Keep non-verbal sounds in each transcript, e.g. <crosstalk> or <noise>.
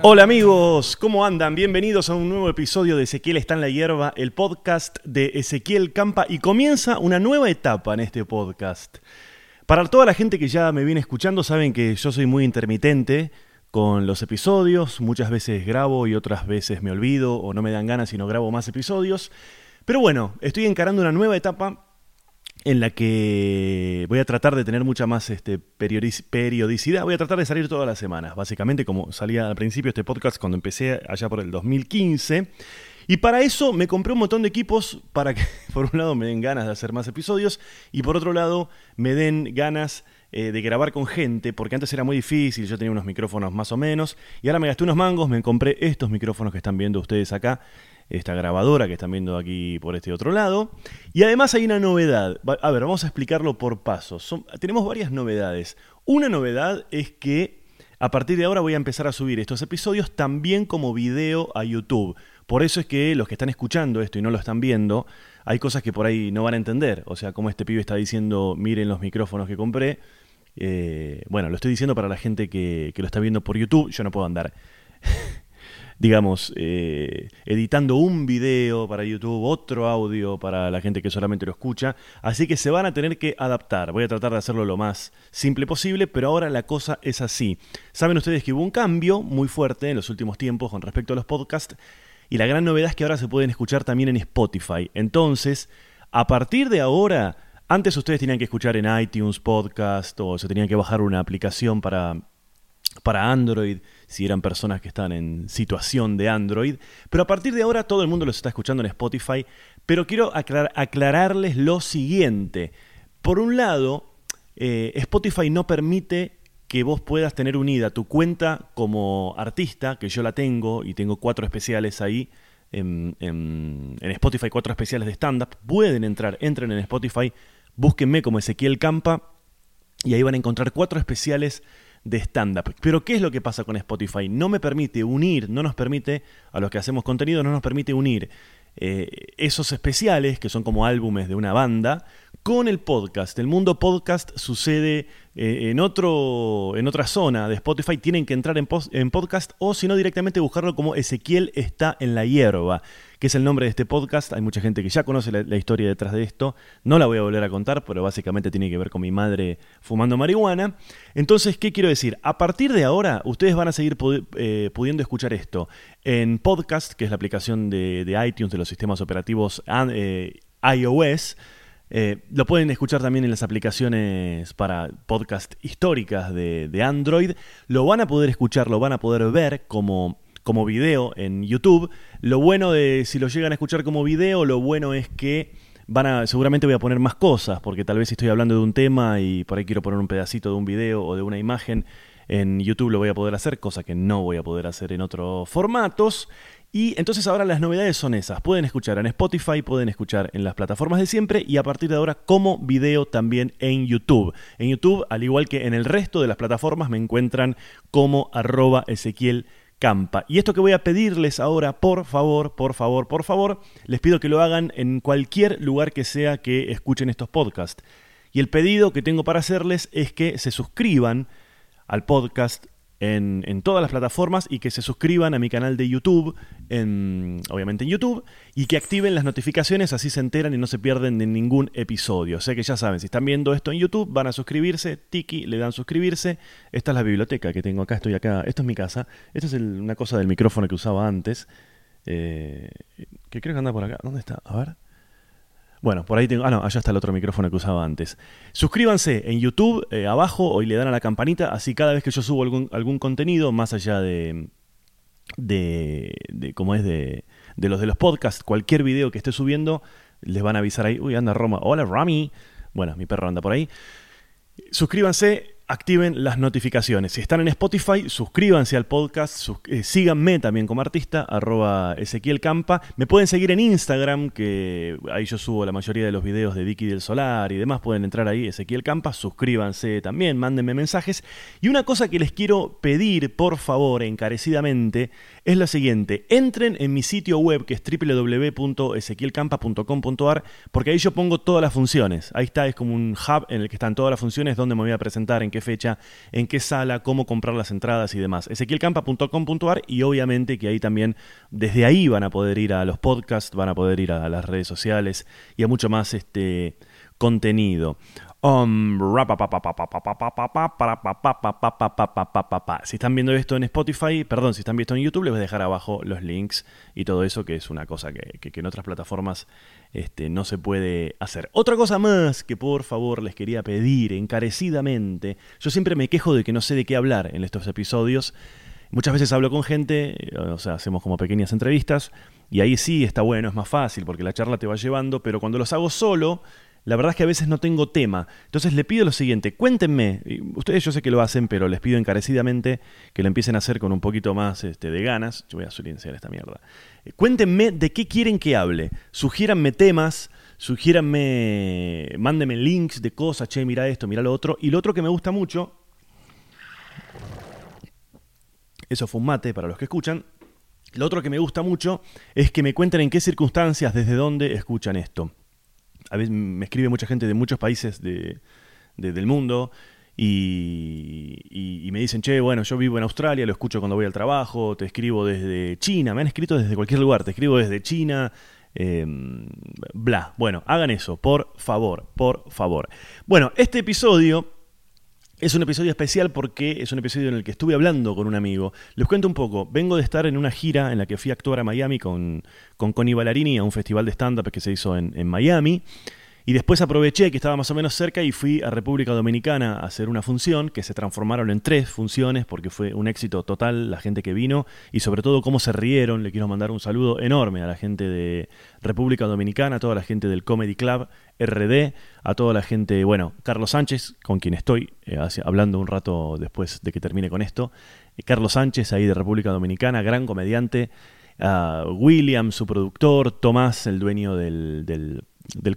Hola amigos, ¿cómo andan? Bienvenidos a un nuevo episodio de Ezequiel está en la hierba, el podcast de Ezequiel Campa y comienza una nueva etapa en este podcast. Para toda la gente que ya me viene escuchando saben que yo soy muy intermitente con los episodios, muchas veces grabo y otras veces me olvido o no me dan ganas y no grabo más episodios. Pero bueno, estoy encarando una nueva etapa en la que voy a tratar de tener mucha más este, periodicidad. Voy a tratar de salir todas las semanas, básicamente como salía al principio este podcast cuando empecé allá por el 2015. Y para eso me compré un montón de equipos para que <laughs> por un lado me den ganas de hacer más episodios y por otro lado me den ganas eh, de grabar con gente, porque antes era muy difícil, yo tenía unos micrófonos más o menos, y ahora me gasté unos mangos, me compré estos micrófonos que están viendo ustedes acá, esta grabadora que están viendo aquí por este otro lado. Y además hay una novedad. A ver, vamos a explicarlo por pasos. tenemos varias novedades. Una novedad es que a partir de ahora voy a empezar a subir estos episodios también como video a YouTube. Por eso es que los que están escuchando esto y no lo están viendo, hay cosas que por ahí no van a entender. O sea, como este pibe está diciendo, miren los micrófonos que compré. Eh, bueno, lo estoy diciendo para la gente que, que lo está viendo por YouTube. Yo no puedo andar digamos, eh, editando un video para YouTube, otro audio para la gente que solamente lo escucha. Así que se van a tener que adaptar. Voy a tratar de hacerlo lo más simple posible, pero ahora la cosa es así. Saben ustedes que hubo un cambio muy fuerte en los últimos tiempos con respecto a los podcasts. Y la gran novedad es que ahora se pueden escuchar también en Spotify. Entonces, a partir de ahora, antes ustedes tenían que escuchar en iTunes Podcast o se tenían que bajar una aplicación para, para Android si eran personas que están en situación de Android. Pero a partir de ahora todo el mundo los está escuchando en Spotify. Pero quiero aclararles lo siguiente. Por un lado, eh, Spotify no permite que vos puedas tener unida tu cuenta como artista, que yo la tengo y tengo cuatro especiales ahí. En, en Spotify, cuatro especiales de stand-up. Pueden entrar, entren en Spotify, búsquenme como Ezequiel Campa y ahí van a encontrar cuatro especiales de stand-up. Pero ¿qué es lo que pasa con Spotify? No me permite unir, no nos permite, a los que hacemos contenido, no nos permite unir eh, esos especiales, que son como álbumes de una banda, con el podcast. El mundo podcast sucede eh, en, otro, en otra zona de Spotify. Tienen que entrar en, podcast o si no directamente buscarlo como Ezequiel está en la hierba que es el nombre de este podcast. Hay mucha gente que ya conoce la, historia detrás de esto. No la voy a volver a contar, pero básicamente tiene que ver con mi madre fumando marihuana. Entonces, ¿qué quiero decir? A partir de ahora, ustedes van a seguir eh, pudiendo escuchar esto en podcast, que es la aplicación de, iTunes de los sistemas operativos eh, iOS. Eh, lo pueden escuchar también en las aplicaciones para podcast históricas de, Android. Lo van a poder escuchar, lo van a poder ver como como video en YouTube. Lo bueno de si lo llegan a escuchar como video, lo bueno es que van a, seguramente voy a poner más cosas, porque tal vez estoy hablando de un tema y por ahí quiero poner un pedacito de un video o de una imagen. En YouTube lo voy a poder hacer, cosa que no voy a poder hacer en otros formatos. Y entonces ahora las novedades son esas. Pueden escuchar en Spotify, pueden escuchar en las plataformas de siempre y a partir de ahora como video también en YouTube. En YouTube, al igual que en el resto de las plataformas, me encuentran como arroba Ezequiel Campa. Y esto que voy a pedirles ahora, por favor, por favor, por favor, les pido que lo hagan en cualquier lugar que sea que escuchen estos podcasts. Y el pedido que tengo para hacerles es que se suscriban al podcast en, todas las plataformas y que se suscriban a mi canal de YouTube, en, obviamente en YouTube, y que activen las notificaciones, así se enteran y no se pierden de ningún episodio. O sea que ya saben, si están viendo esto en YouTube, van a suscribirse, tiki, le dan suscribirse. Esta es la biblioteca que tengo acá, estoy acá, esto es mi casa, esta es una cosa del micrófono que usaba antes, eh, que creo que anda por acá, ¿dónde está? A ver. Bueno, por ahí tengo. Ah, no, allá está el otro micrófono que usaba antes. Suscríbanse en YouTube eh, abajo y le dan a la campanita. Así cada vez que yo subo algún, algún contenido, más allá de. de. de cómo es de. de los de los podcasts, cualquier video que esté subiendo, les van a avisar ahí. Uy, anda Roma. Hola, Rami. Bueno, mi perro anda por ahí. Suscríbanse activen las notificaciones. Si están en Spotify, suscríbanse al podcast, eh, síganme también como artista, arroba Ezequiel Campa. Me pueden seguir en Instagram, que ahí yo subo la mayoría de los videos de Vicky del Solar y demás. Pueden entrar ahí, Ezequiel Campa, suscríbanse también, mándenme mensajes. Y una cosa que les quiero pedir, por favor, encarecidamente, es la siguiente. Entren en mi sitio web, que es www.ezequielcampa.com.ar, porque ahí yo pongo todas las funciones. Ahí está, es como un hub en el que están todas las funciones, donde me voy a presentar, en qué qué fecha, en qué sala, cómo comprar las entradas y demás. ezequielcampa.com.ar y obviamente que ahí también, desde ahí van a poder ir a los podcasts, van a poder ir a las redes sociales y a mucho más este contenido. Si están viendo esto en Spotify, perdón, si están viendo esto en YouTube, les voy a dejar abajo los links y todo eso, que es una cosa que, en otras plataformas este, no se puede hacer. Otra cosa más que por favor les quería pedir encarecidamente. Yo siempre me quejo de que no sé de qué hablar en estos episodios. Muchas veces hablo con gente, o sea, hacemos como pequeñas entrevistas, y ahí sí está bueno, es más fácil, porque la charla te va llevando, pero cuando los hago solo, la verdad es que a veces no tengo tema. Entonces le pido lo siguiente, cuéntenme, ustedes yo sé que lo hacen, pero les pido encarecidamente que lo empiecen a hacer con un poquito más este, de ganas. Yo voy a silenciar esta mierda. Eh, cuéntenme de qué quieren que hable. Sugiéranme temas, sugiéranme, mándenme links de cosas, che, mira esto, mira lo otro. Y lo otro que me gusta mucho, eso fue un mate para los que escuchan, lo otro que me gusta mucho es que me cuenten en qué circunstancias, desde dónde escuchan esto a veces me escribe mucha gente de muchos países del mundo y, me dicen, che, bueno, yo vivo en Australia, lo escucho cuando voy al trabajo, te escribo desde China, me han escrito desde cualquier lugar, te escribo desde China, em, bla. Bueno, hagan eso, por favor, por favor. Bueno, este episodio es un episodio especial porque es un episodio en el que estuve hablando con un amigo. Les cuento un poco. Vengo de estar en una gira en la que fui a actuar a Miami con, con Connie Ballarini a un festival de stand-up que se hizo en, en Miami. Y después aproveché que estaba más o menos cerca y fui a República Dominicana a hacer una función que se transformaron en tres funciones porque fue un éxito total la gente que vino y sobre todo cómo se rieron. Le quiero mandar un saludo enorme a la gente de República Dominicana, a toda la gente del Comedy Club RD, a toda la gente, bueno, Carlos Sánchez, con quien estoy eh, hablando un rato después de que termine con esto. Eh, Carlos Sánchez, ahí de República Dominicana, gran comediante. William, su productor, Tomás, el dueño del del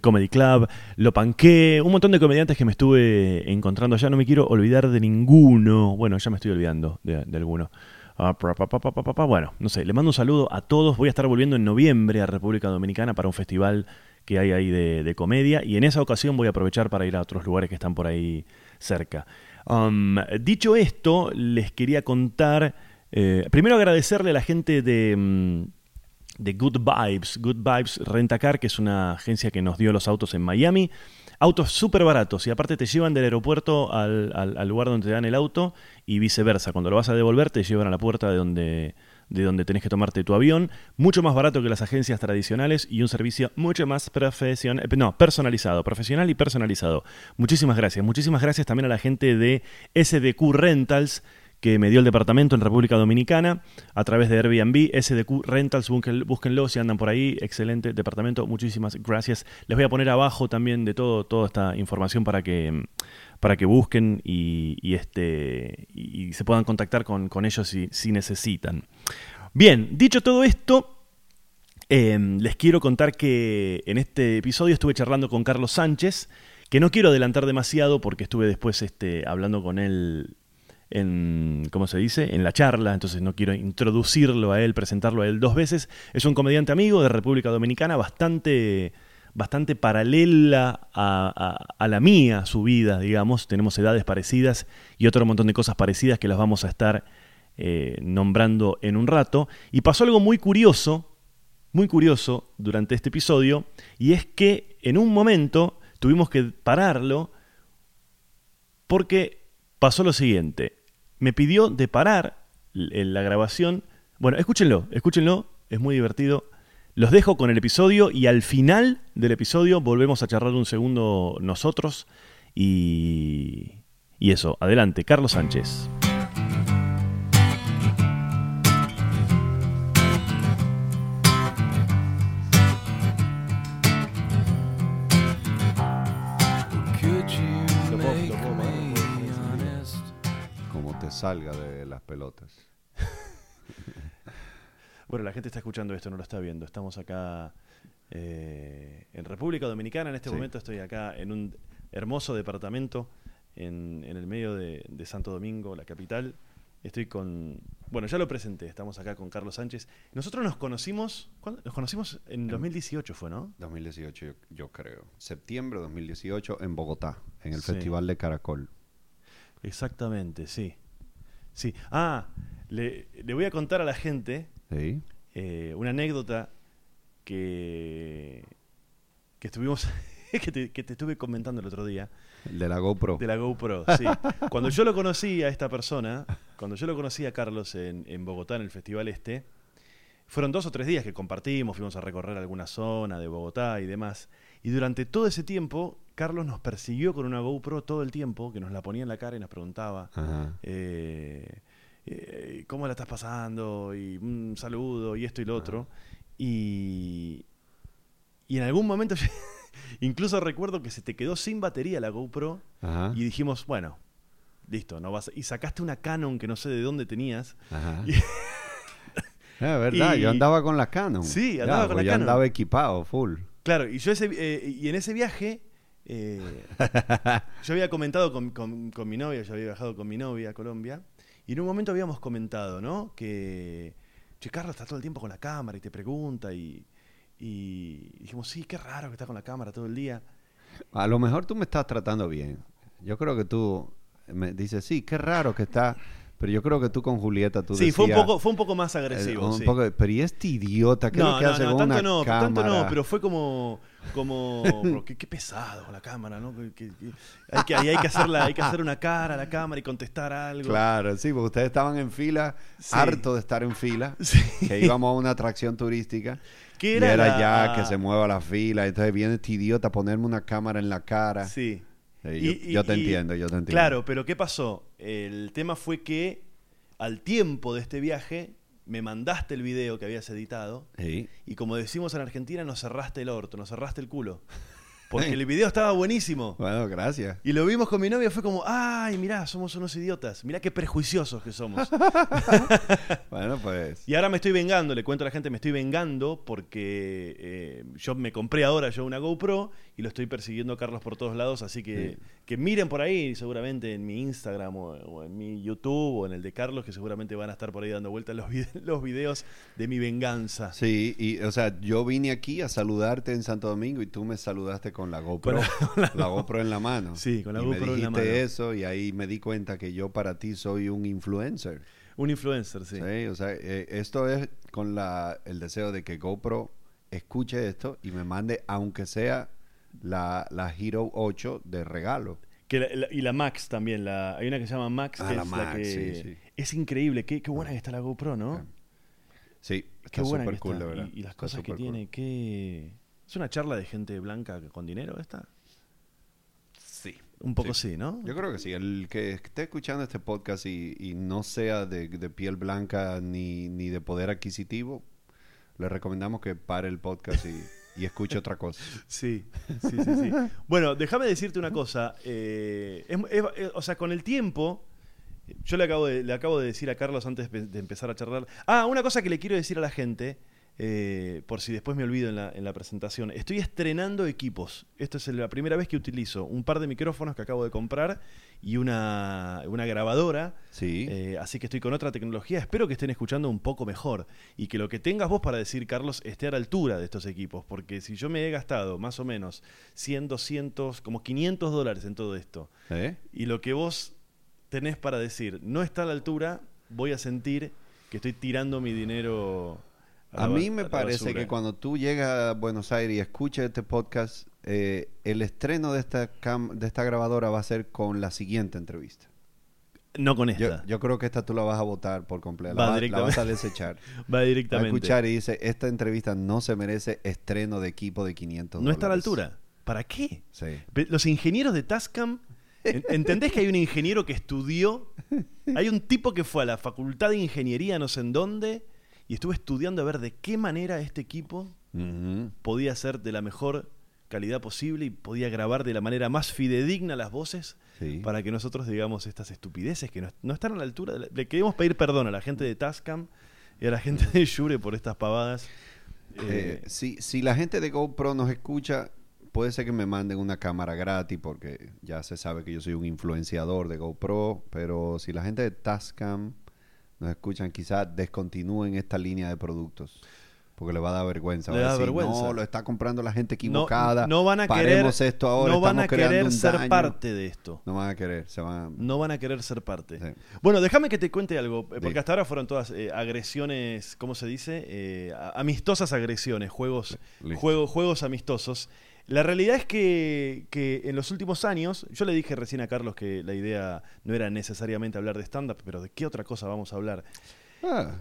Comedy Club, Lo Panqué, un montón de comediantes que me estuve encontrando allá. No me quiero olvidar de ninguno. Bueno, ya me estoy olvidando de, alguno. Ah, bueno, no sé, le mando un saludo a todos. Voy a estar volviendo en noviembre a República Dominicana para un festival que hay ahí de, comedia y en esa ocasión voy a aprovechar para ir a otros lugares que están por ahí cerca. Um, dicho esto, les quería contar, eh, primero agradecerle a la gente de... Mm, de Good Vibes. Good Vibes Rentacar, que es una agencia que nos dio los autos en Miami. Autos súper baratos y aparte te llevan del aeropuerto al, lugar donde te dan el auto y viceversa. Cuando lo vas a devolver te llevan a la puerta de donde, de donde tenés que tomarte tu avión. Mucho más barato que las agencias tradicionales y un servicio mucho más profesional, no, personalizado, profesional y personalizado. Muchísimas gracias. Muchísimas gracias también a la gente de SDQ Rentals que me dio el departamento en República Dominicana a través de Airbnb, SDQ Rentals, búsquenlo si andan por ahí, excelente departamento, muchísimas gracias. Les voy a poner abajo también de todo, toda esta información para que, para que busquen y, este, y se puedan contactar con, ellos si, si, necesitan. Bien, dicho todo esto, em, les quiero contar que en este episodio estuve charlando con Carlos Sánchez, que no quiero adelantar demasiado porque estuve después este, hablando con él en, ¿cómo se dice?, en la charla, entonces no quiero introducirlo a él, presentarlo a él dos veces. Es un comediante amigo de República Dominicana, bastante, bastante paralela a, la mía, su vida, digamos. Tenemos edades parecidas y otro montón de cosas parecidas que las vamos a estar eh, nombrando en un rato. Y pasó algo muy curioso, muy curioso durante este episodio, y es que en un momento tuvimos que pararlo porque pasó lo siguiente me pidió de parar la grabación. Bueno, escúchenlo, escúchenlo, es muy divertido. Los dejo con el episodio y al final del episodio volvemos a charlar un segundo nosotros y, y eso, adelante, Carlos Sánchez. Salga de las pelotas. <laughs> bueno, la gente está escuchando esto, no lo está viendo. Estamos acá eh, en República Dominicana. En este momento estoy acá en un hermoso departamento en, el medio de, Santo Domingo, la capital. Estoy con. Bueno, ya lo presenté. Estamos acá con Carlos Sánchez. Nosotros nos conocimos. ¿cuándo? Nos conocimos en 2018, fue, ¿no? 2018, yo, creo. Septiembre de 2018 en Bogotá, en el Festival de Caracol. Exactamente, sí. Sí. Ah, le, le voy a contar a la gente Sí. eh, una anécdota que, que estuvimos, <laughs> que te, que te estuve comentando el otro día, de la GoPro. de la GoPro, sí. Cuando yo lo conocí a esta persona, cuando yo lo conocí a Carlos en, en Bogotá, en el Festival Este, fueron dos o tres días que compartimos, fuimos a recorrer alguna zona de Bogotá y demás. Y durante todo ese tiempo, Carlos nos persiguió con una GoPro todo el tiempo, que nos la ponía en la cara y nos preguntaba, eh, eh, ¿cómo la estás pasando? Y un saludo y esto y lo otro. Y, y en algún momento, <laughs> incluso recuerdo que se te quedó sin batería la GoPro Ajá. y dijimos, bueno, listo, no vas. Y sacaste una Canon que no sé de dónde tenías. Ajá. Y- <laughs> Es verdad, y- yo andaba con la Canon. Sí, Ya, andaba con pues la yo Canon. andaba equipado, full. Claro, y yo ese, eh, y en ese viaje, eh, yo había comentado con, con- mi novia, yo había viajado con mi novia a Colombia, y en un momento habíamos comentado, ¿no? Que, che, Carlos está todo el tiempo con la cámara y te pregunta, y, y dijimos, sí, qué raro que está con la cámara todo el día. A lo mejor tú me estás tratando bien. Yo creo que tú me dices, sí, qué raro que está. Pero yo creo que tú con Julieta, tú sí, fue un, decías, poco, fue un poco más eh, agresivo. un sí. poco pero ¿y este idiota? ¿Qué es lo que no, hace no, con tanto una no, cámara? tanto no, pero fue como, como, <laughs> qué, qué pesado con la cámara, ¿no? Que, que- que- hay que, hay que hacerla, hay que hacer una cara a la cámara y contestar algo. Claro, sí, porque ustedes estaban en fila, Sí. harto de estar en fila, <laughs> Sí. que íbamos a una atracción turística. ¿Qué y era era la- ya que se mueva la fila, entonces viene este idiota a ponerme una cámara en la cara. Sí. Y- yo, y- yo te y- entiendo, yo te entiendo. Claro, pero ¿qué pasó? El tema fue que al tiempo de este viaje me mandaste el video que habías editado Sí. y como decimos en Argentina, nos cerraste el orto, nos cerraste el culo. <laughs> Porque el video estaba buenísimo. Bueno, gracias. Y lo vimos con mi novia, fue como, ay, mirá, somos unos idiotas, mirá qué prejuiciosos que somos. <laughs> <laughs> Bueno, pues. Y ahora me estoy vengando, le cuento a la gente, me estoy vengando porque eh, yo me compré ahora yo una GoPro y lo estoy persiguiendo a Carlos por todos lados, así que, Sí. que miren por ahí, seguramente en mi Instagram o, o en mi YouTube o en el de Carlos, que seguramente van a estar por ahí dando vueltas los, vide- <laughs> los videos de mi venganza. Sí, y o sea, yo vine aquí a saludarte en Santo Domingo y tú me saludaste con la GoPro, Con la, <laughs> GoPro en la mano. Sí, con la y GoPro me en la dijiste mano. eso y ahí me di cuenta que yo para ti soy un influencer. Un influencer, sí. Sí, o sea, eh, esto es con la, el deseo de que GoPro escuche esto y me mande, aunque sea la, la Hero 8 de regalo. Que la- la- y la Max también, la, hay una que se llama Max, Ah, que es la Max, que... sí, sí. Es increíble, qué, qué buena que está la GoPro, ¿no? Sí, Qué está buena súper que cool, está. verdad. Y, y las cosas que cool. tiene, qué... ¿Es una charla de gente blanca con dinero esta? Sí. Un poco sí, ¿no? Yo creo que sí. El que esté escuchando este podcast y, y no sea de, de piel blanca ni, ni de poder adquisitivo, le recomendamos que pare el podcast y, y escuche otra cosa. <laughs> Sí, sí, sí, sí. Bueno, déjame decirte una cosa. eh, es- o sea, con el tiempo, yo le acabo, de, le acabo de decir a Carlos antes de empezar a charlar. Ah, una cosa que le quiero decir a la gente, eh, por si después me olvido en la, en la presentación. Estoy estrenando equipos. Esta es la primera vez que utilizo un par de micrófonos que acabo de comprar y una, una grabadora. Sí. Eh, así que estoy con otra tecnología. Espero que estén escuchando un poco mejor y que lo que tengas vos para decir, Carlos, esté a la altura de estos equipos. Porque si yo me he gastado más o menos 100, 200, como 500 dólares en todo esto ¿Eh? y lo que vos tenés para decir no está a la altura, voy a sentir que estoy tirando mi dinero. A mí me parece que cuando tú llegas a Buenos Aires y escuchas este podcast, eh, el estreno de esta, cam- de esta grabadora va a ser con la siguiente entrevista. No con esta. yo creo que esta tú la vas a votar por completo. Va La, va- la directamente. vas a desechar. <laughs> Va Va a directamente. escuchar y dice, esta entrevista no se merece estreno de equipo de 500 no está a la dólares". altura. ¿Para qué? Sí. Los ingenieros de Tascam, ¿en- <laughs> ¿entendés que hay un ingeniero que estudió? Hay un tipo que fue a la facultad de ingeniería no sé en dónde y estuvo estudiando a ver de qué manera este equipo podía ser de la mejor calidad posible y podía grabar de la manera más fidedigna las voces Sí. para que nosotros digamos estas estupideces que no, no están a la altura. de la- Le queremos pedir perdón a la gente de Tascam y a la gente de Shure por estas pavadas. Eh, Eh, si, si la gente de GoPro nos escucha, puede ser que me manden una cámara gratis porque ya se sabe que yo soy un influenciador de GoPro, pero si la gente de Tascam nos escuchan, quizás descontinúen esta línea de productos. Porque le va a dar vergüenza. Le Va a decir, vergüenza. No, lo está comprando la gente equivocada. no van a Paremos querer, esto ahora. no van a querer ser daño". parte de esto. No van a querer. Se van. No van a querer ser parte. Sí. Bueno, déjame que te cuente algo, eh, porque hasta ahora fueron todas eh, agresiones, ¿cómo se dice? Eh, amistosas agresiones, juegos, juego- juegos amistosos. La realidad es que, que en los últimos años, yo le dije recién a Carlos que la idea no era necesariamente hablar de stand-up, pero ¿de qué otra cosa vamos a hablar? Ah,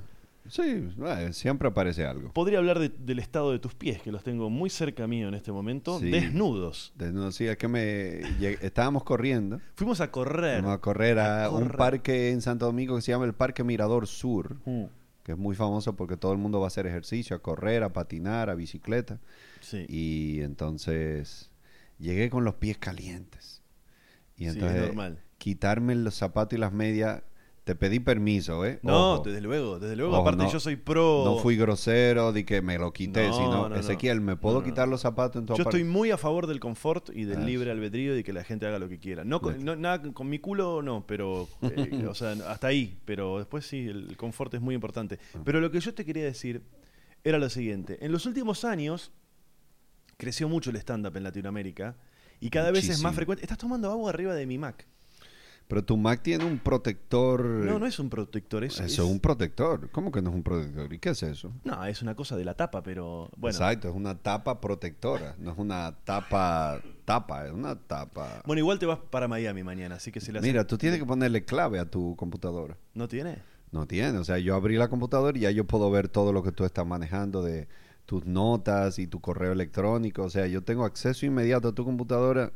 sí, siempre aparece algo. Podría hablar de- del estado de tus pies, que los tengo muy cerca mío en este momento, Sí. desnudos. Desnudo, sí, es que me estábamos corriendo. Fuimos a correr. Vamos a correr a, A un parque en Santo Domingo que se llama el Parque Mirador Sur, Mm, que es muy famoso porque todo el mundo va a hacer ejercicio, a correr, a patinar, a bicicleta. Sí. Y entonces llegué con los pies calientes. Y Sí, es entonces normal. quitarme los zapatos y las medias, te pedí permiso, ¿eh? No, Ojo. desde luego, desde luego. Ojo, Aparte no- yo soy pro... No fui grosero de que me lo quité, No, sino, no, no. Ezequiel, ¿me puedo quitar los zapatos en tu Yo estoy muy a favor del confort y del Ah, libre albedrío y de que la gente haga lo que quiera. No, con, no- nada con mi culo no, pero <laughs> eh, o sea, hasta ahí, pero después sí, el, el confort es muy importante. Ah. Pero lo que yo te quería decir era lo siguiente, en los últimos años creció mucho el stand up en Latinoamérica y cada vez es más frecuente. Estás tomando agua arriba de mi Mac. Pero tu Mac tiene un protector... No, no es un protector, es, Eso es- un protector. ¿Cómo que no es un protector? ¿Y qué es eso? no, es una cosa de la tapa, pero bueno. Exacto, es una tapa protectora. No es una tapa... Tapa, es una tapa... Bueno, igual te vas para Miami mañana, así que si la Mira, tú tienes que ponerle clave a tu computadora. ¿No tiene? No tiene. O sea, yo abrí la computadora y ya yo puedo ver todo lo que tú estás manejando de tus notas y tu correo electrónico. O sea, yo tengo acceso inmediato a tu computadora.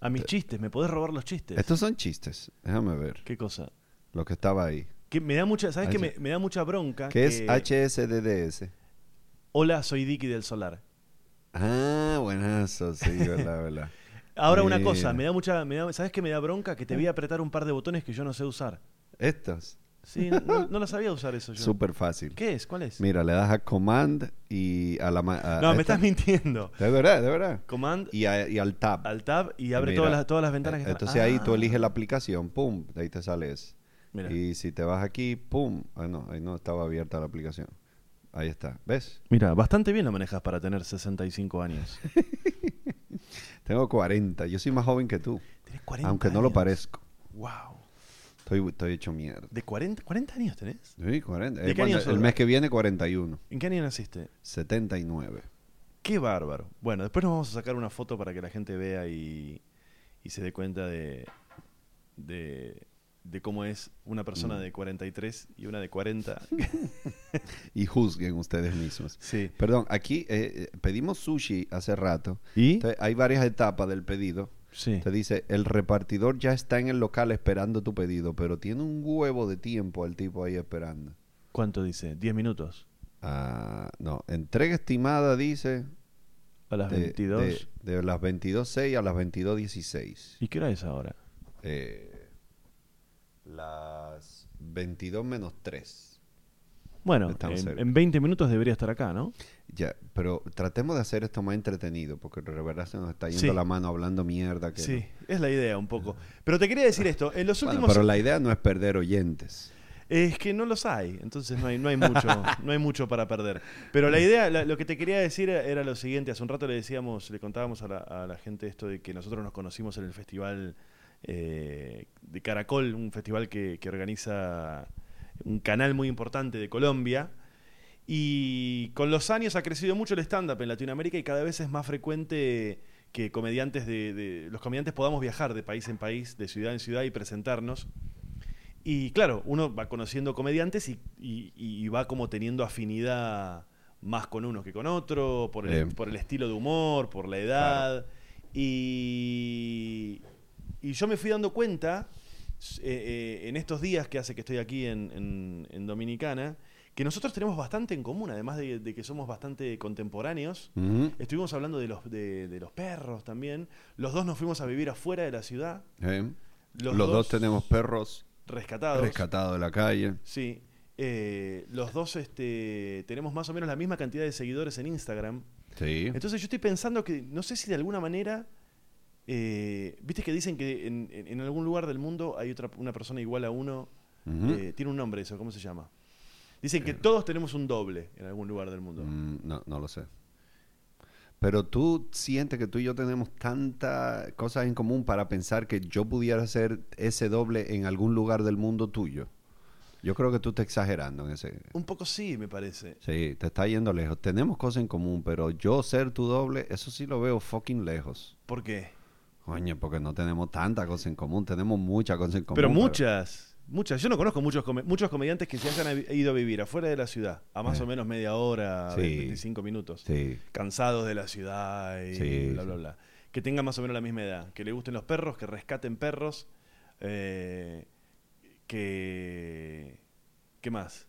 A mis chistes, ¿me podés robar los chistes? Estos son chistes. Déjame ver ¿Qué cosa? lo que estaba ahí. Que me da mucha, ¿sabes qué? sí. Me, me da mucha bronca. ¿Qué es que- HSDDS? Hola, soy Dicky del Solar. Ah, buenazo, sí, <laughs> verdad, verdad. Ahora una Eh. cosa, me da mucha, me da- ¿sabes qué me da bronca? Que te voy a apretar un par de botones que yo no sé usar. Estos, Sí, no, no lo sabía usar eso yo. súper fácil. ¿Qué es? ¿Cuál es? Mira, le das a Command y a la... a- no, a me esta- estás mintiendo. De verdad, de verdad. Command Y, a- y al tab. al tab y abre Mira, todas, las, todas las ventanas que están. Entonces ahí tú Ah. eliges la aplicación, pum, de ahí te sale ese. Mira. Y si te vas aquí, pum, ah, no, ahí no estaba abierta la aplicación. Ahí está, ¿ves? Mira, bastante bien lo manejas para tener 65 años. <laughs> Tengo 40, yo soy más joven que tú, Tenés 40 aunque no lo parezco. Wow. Estoy, estoy hecho mierda. ¿De 40, 40 años tenés? Sí, 40. ¿De Eh, qué año cuando- sos? el mes que viene, 41. ¿En qué año naciste? 79. Qué bárbaro. Bueno, después nos vamos a sacar una foto para que la gente vea y, y se dé cuenta de, de, de cómo es una persona de 43 y una de 40. <laughs> Y juzguen ustedes mismos. sí. Perdón, aquí eh, eh, pedimos sushi hace rato. ¿Y? Entonces, hay varias etapas del pedido. Sí. Te dice, el repartidor ya está en el local esperando tu pedido, pero tiene un huevo de tiempo el tipo ahí esperando. ¿Cuánto dice? ¿10 minutos? Ah, no, entrega estimada dice ¿A las de, 22? de, de las 22.06 a las 22.16. ¿Y qué hora es ahora? Eh, las 22 menos 3. Bueno, en, en 20 minutos debería estar acá, ¿no? Ya, pero tratemos de hacer esto más entretenido, porque de verdad se nos está yendo Sí. la mano hablando mierda. Que Sí, es la idea un poco. Pero te quería decir esto, en los no. Bueno, últimos... pero la idea no es perder oyentes. Es que no los hay, entonces no hay, no hay mucho, <laughs> no hay mucho para perder. Pero la idea, la- lo que te quería decir era, era lo siguiente, hace un rato le decíamos, le contábamos a la, a la gente esto de que nosotros nos conocimos en el festival eh, de Caracol, un festival que, que organiza un canal muy importante de Colombia. Y con los años ha crecido mucho el stand-up en Latinoamérica y cada vez es más frecuente que comediantes de, de- los comediantes podamos viajar de país en país, de ciudad en ciudad y presentarnos. Y claro, uno va conociendo comediantes y, y- y va como teniendo afinidad más con uno que con otro, por el, por el estilo de humor, por la edad. Y, y yo me fui dando cuenta eh, eh, en estos días que hace que estoy aquí en, en- en Dominicana, que nosotros tenemos bastante en común, además de, de que somos bastante contemporáneos. Estuvimos hablando de los, de, de los perros también. Los dos nos fuimos a vivir afuera de la ciudad, ¿Eh? Los Los, dos dos, tenemos perros rescatados. rescatados de la calle. Sí. Eh, los dos este, tenemos más o menos la misma cantidad de seguidores en Instagram. Sí. Entonces yo estoy pensando que, no sé si de alguna manera, eh, viste que dicen que en, algún lugar del mundo hay otra una persona igual a uno, eh, tiene un nombre eso, ¿cómo se llama? Dicen que todos tenemos un doble en algún lugar del mundo. Mm, no, no lo sé. Pero tú sientes que tú y yo tenemos tantas cosas en común para pensar que yo pudiera ser ese doble en algún lugar del mundo tuyo. Yo creo que tú estás exagerando en ese. Un poco sí, me parece. Sí, te está yendo lejos. Tenemos cosas en común, pero yo ser tu doble, eso sí lo veo fucking lejos. ¿Por qué? Coño, porque no tenemos tantas cosas en común. Tenemos muchas cosas en común. Pero muchas, muchas. Yo no conozco muchos, come- muchos comediantes que se hayan ido a vivir afuera de la ciudad, a más Eh. o menos media hora, Sí. 25 minutos. Sí. Cansados de la ciudad y Sí, bla, bla, bla. Que tengan más o menos la misma edad. Que le gusten los perros, que rescaten perros. eh, que... ¿Qué más?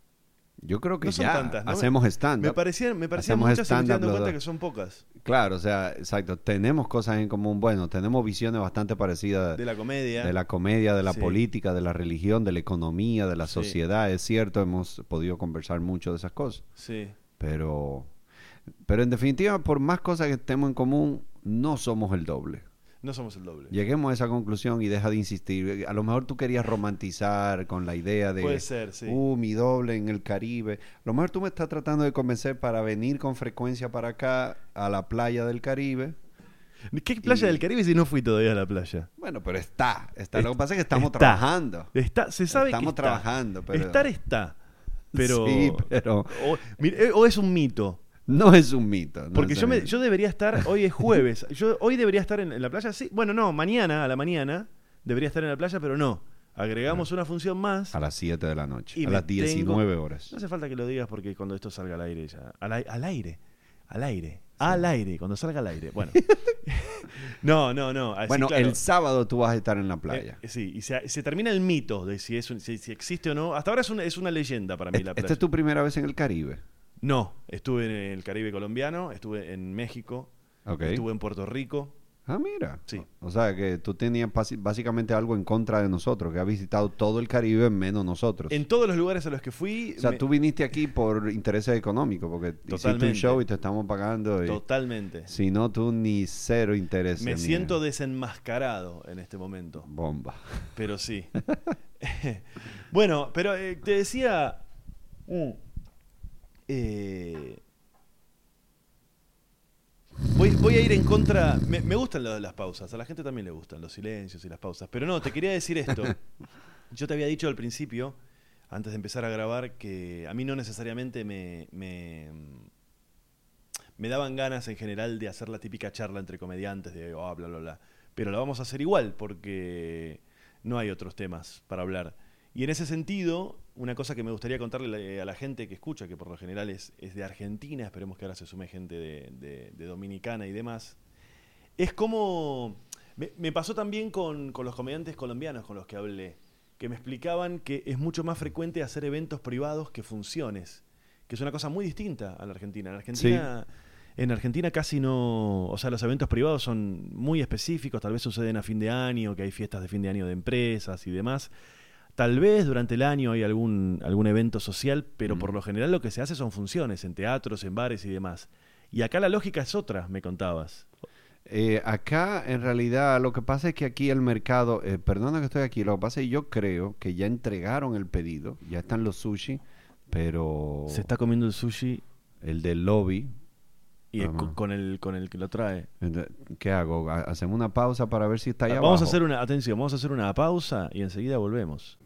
Yo creo que No son ya tantas, ¿no? hacemos Me stand-up. parecían, me parecían muchas y me estoy stand-up dando cuenta dos. que son pocas. Claro, o sea, exacto. Tenemos cosas en común. Bueno, tenemos visiones bastante parecidas De la comedia. de la comedia, de la Sí. política, de la religión, de la economía, de la Sí. sociedad. Es cierto, hemos podido conversar mucho de esas cosas. Sí. Pero, pero en definitiva, por más cosas que tenemos en común, no somos el doble. No somos el doble. Lleguemos a esa conclusión y deja de insistir. A lo mejor tú querías romantizar con la idea de, Puede ser, sí. uh, mi doble en el Caribe. A lo mejor tú me estás tratando de convencer para venir con frecuencia para acá, a la playa del Caribe. ¿Qué playa Y- del Caribe si no fui todavía a la playa? Bueno, pero está, está. Est- Lo que pasa es que estamos está. trabajando. Está, se sabe que Estamos trabajando, pero- Estar está. Pero... <laughs> Sí, pero O, mire, o es un mito. No es un mito. no Porque yo, me- yo debería estar, hoy es jueves, yo hoy debería estar en, en la playa, sí, bueno, no, mañana, a la mañana, debería estar en la playa, pero no. Agregamos una función más. A las 7 de la noche, Y a las 19 tengo- horas. No hace falta que lo digas porque cuando esto salga al aire ya. Al, ai- al aire. Al aire. Al aire. Cuando salga al aire. Bueno. <laughs> <laughs> no, no, no. así, bueno, claro. el sábado tú vas a estar en la playa. Eh, sí, y se, se termina el mito de si, es un- si, si existe o no. Hasta ahora es una, es una leyenda para mí la ¿Esta playa. es tu primera vez en el Caribe? No, estuve en el Caribe colombiano, estuve en México, estuve en Puerto Rico. Ah, mira. Sí. O sea, que tú tenías básicamente algo en contra de nosotros, que has visitado todo el Caribe menos nosotros. En todos los lugares a los que fui. o sea, me- tú viniste aquí por intereses económicos, porque hiciste un Totalmente. show y te estamos pagando. y- Totalmente. Si no, tú ni cero interés. Me en- siento desenmascarado en este momento. Bomba. Pero sí. <laughs> <laughs> bueno, pero eh, te decía. mm, eh, voy, voy a ir en contra. Me, me gustan las pausas. A la gente también le gustan los silencios y las pausas. Pero no, te quería decir esto. <laughs> Yo te había dicho al principio, antes de empezar a grabar, que a mí no necesariamente me. me me daban ganas en general de hacer la típica charla entre comediantes de oh, bla, bla, bla. Pero la vamos a hacer igual porque no hay otros temas para hablar. Y en ese sentido, una cosa que me gustaría contarle a la gente que escucha, que por lo general es, es de Argentina, esperemos que ahora se sume gente de, de- de Dominicana y demás, es como... Me, me pasó también con, con los comediantes colombianos con los que hablé, que me explicaban que es mucho más frecuente hacer eventos privados que funciones, que es una cosa muy distinta a la Argentina. En Argentina, en Argentina casi no, o sea, los eventos privados son muy específicos, tal vez suceden a fin de año, que hay fiestas de fin de año de empresas y demás. Tal vez durante el año hay algún, algún evento social, pero Mm. por lo general lo que se hace son funciones en teatros, en bares y demás. Y acá la lógica es otra, me contabas. Eh, acá, en realidad, lo que pasa es que aquí el mercado, eh, perdona que estoy aquí, lo que pasa es que yo creo que ya entregaron el pedido, ya están los sushi, pero Se está comiendo el sushi el del lobby, y con el, con el que lo trae. ¿qué hago? Ha- Hacemos una pausa para ver si está ahí Ah, vamos a hacer una, atención, vamos a hacer una pausa y enseguida volvemos.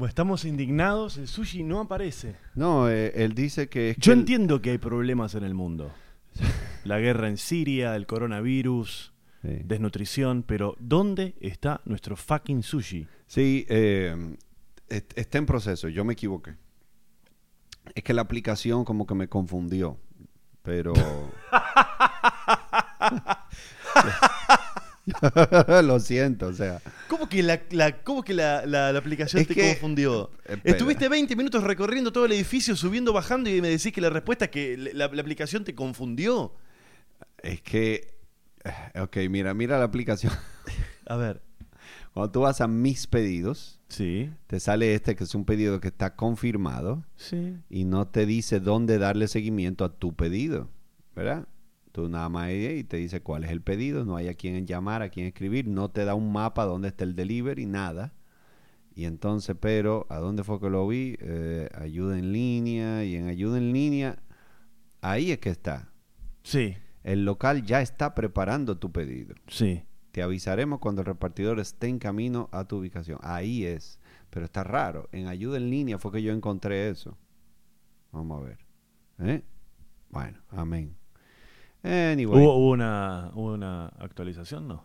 Bueno, estamos indignados, el sushi no aparece. No, eh, él dice que es Yo que el- entiendo que hay problemas en el mundo. <laughs> La guerra en Siria, el coronavirus, Sí. desnutrición, pero ¿dónde está nuestro fucking sushi? Sí, eh, est- está en proceso, yo me equivoqué. Es que la aplicación como que me confundió, pero... <laughs> <laughs> <laughs> Lo siento, o sea... ¿Cómo que la, la- cómo que la, la- aplicación Es te que- confundió? Espera. Estuviste 20 minutos recorriendo todo el edificio, subiendo, bajando y me decís que la respuesta es que la, la aplicación te confundió. Es que... eh, Ok, mira, mira la aplicación. <laughs> A ver. Cuando tú vas a mis pedidos, Sí, te sale este que es un pedido que está confirmado sí. y no te dice dónde darle seguimiento a tu pedido, ¿verdad? Tú nada más y te dice cuál es el pedido, no hay a quién llamar, a quién escribir, no te da un mapa donde está el delivery, nada. Y entonces, pero, ¿a dónde fue que lo vi? Eh, ayuda en línea. Y en ayuda en línea, ahí es que está. Sí, El local ya está preparando tu pedido. sí. Te avisaremos cuando el repartidor esté en camino a tu ubicación. Ahí es. Pero está raro. En ayuda en línea fue que yo encontré eso. Vamos a ver. ¿Eh? Bueno, amén. Anyway. ¿Hubo, hubo una, hubo una actualización, no?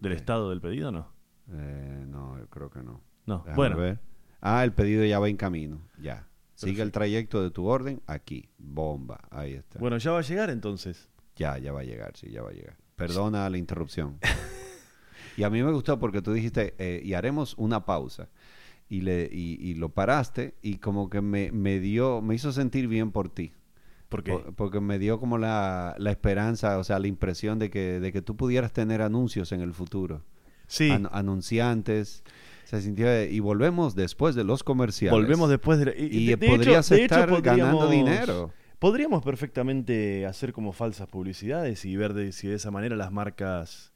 ¿Del estado del pedido, no? Eh, no, yo creo que no. No. Déjame bueno, ver. Ah, el pedido ya va en camino. Ya. Sigue el trayecto de tu orden aquí. Bomba. Ahí está. bueno, ya va a llegar entonces. Ya, ya va a llegar, sí, ya va a llegar. Perdona la interrupción. <laughs> y a mí me gustó porque tú dijiste, eh, y haremos una pausa. Y, le, y, y lo paraste y como que me, me dio, me hizo sentir bien por ti. ¿Por qué? Por- porque me dio como la, la esperanza, o sea, la impresión de que, de que tú pudieras tener anuncios en el futuro. sí, An- anunciantes. Se sintió, y volvemos después de los comerciales. volvemos después de... Y, de- de podrías hecho- de hecho estar ganando dinero. Podríamos perfectamente hacer como falsas publicidades y ver de- si de esa manera las marcas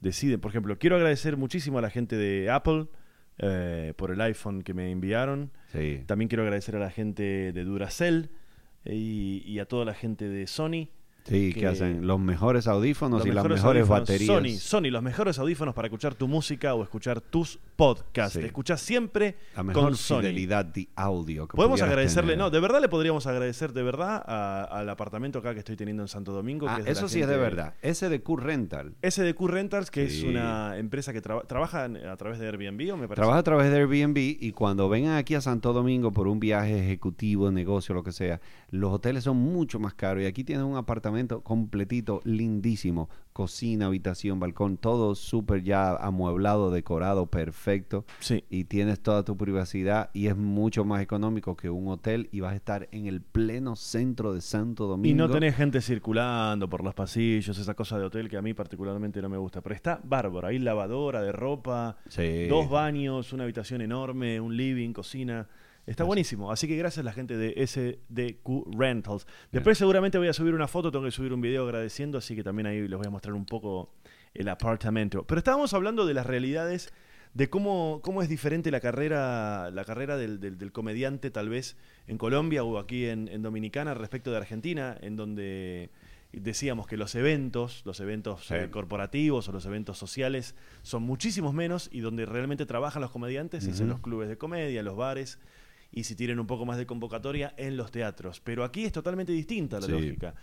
deciden. Por ejemplo, quiero agradecer muchísimo a la gente de Apple eh, por el iPhone que me enviaron. Sí. También quiero agradecer a la gente de Duracell y, y a toda la gente de Sony. Sí, que, que- hacen los mejores audífonos Los y las mejores baterías. Sony, Sony, los mejores audífonos para escuchar tu música o escuchar tus podcasts. Sí. Te siempre La mejor con Sony. fidelidad de audio que Podemos agradecerle, tener. no, de verdad le podríamos agradecer de verdad a- al apartamento acá que estoy teniendo en Santo Domingo. Ah, que es eso sí es de verdad. SDQ Rental. SDQ Rentals, que es una empresa que traba- trabaja a través de Airbnb, ¿o me parece? Trabaja a través de Airbnb y cuando vengan aquí a Santo Domingo por un viaje ejecutivo, negocio, lo que sea, los hoteles son mucho más caros y aquí tienen un apartamento completito, lindísimo, cocina, habitación, balcón, todo súper ya amueblado, decorado, perfecto Sí. y tienes toda tu privacidad y es mucho más económico que un hotel y vas a estar en el pleno centro de Santo Domingo. Y no tenés gente circulando por los pasillos, esa cosa de hotel que a mí particularmente no me gusta. Pero está bárbaro. Hay lavadora de ropa, Sí. dos baños, una habitación enorme, un living, cocina. Está buenísimo. Así que gracias a la gente de SDQ Rentals. Después seguramente voy a subir una foto, tengo que subir un video agradeciendo, así que también ahí les voy a mostrar un poco el apartamento. Pero estábamos hablando de las realidades de cómo, cómo es diferente la carrera, la carrera del, del- del comediante, tal vez en Colombia o aquí en, en Dominicana, respecto de Argentina, en donde decíamos que los eventos, los eventos Sí. eh, corporativos o los eventos sociales son muchísimos menos y donde realmente trabajan los comediantes es en los clubes de comedia, los bares y si tienen un poco más de convocatoria en los teatros. Pero aquí es totalmente distinta la Sí. lógica.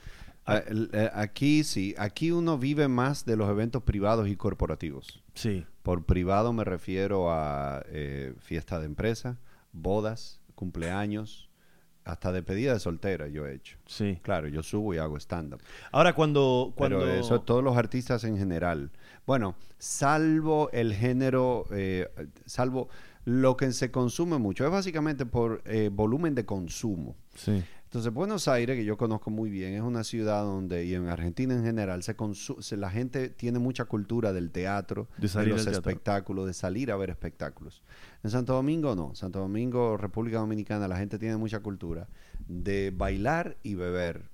Ah, eh, Aquí sí, aquí uno vive más de los eventos privados y corporativos. Sí, Por privado me refiero a eh, fiesta de empresa, bodas, cumpleaños, hasta despedida de soltera yo he hecho. sí. Claro, yo subo y hago stand-up. Ahora cuando... cuando... Pero eso todos los artistas en general. Bueno, salvo el género, eh, salvo lo que se consume mucho. Es básicamente por eh, volumen de consumo. Sí. Entonces, Buenos Aires, que yo conozco muy bien, es una ciudad donde, y en Argentina en general, se la gente tiene mucha cultura del teatro, De salir los teatro. espectáculos, de salir a ver espectáculos. En Santo Domingo no. Santo Domingo, República Dominicana, la gente tiene mucha cultura de bailar y beber.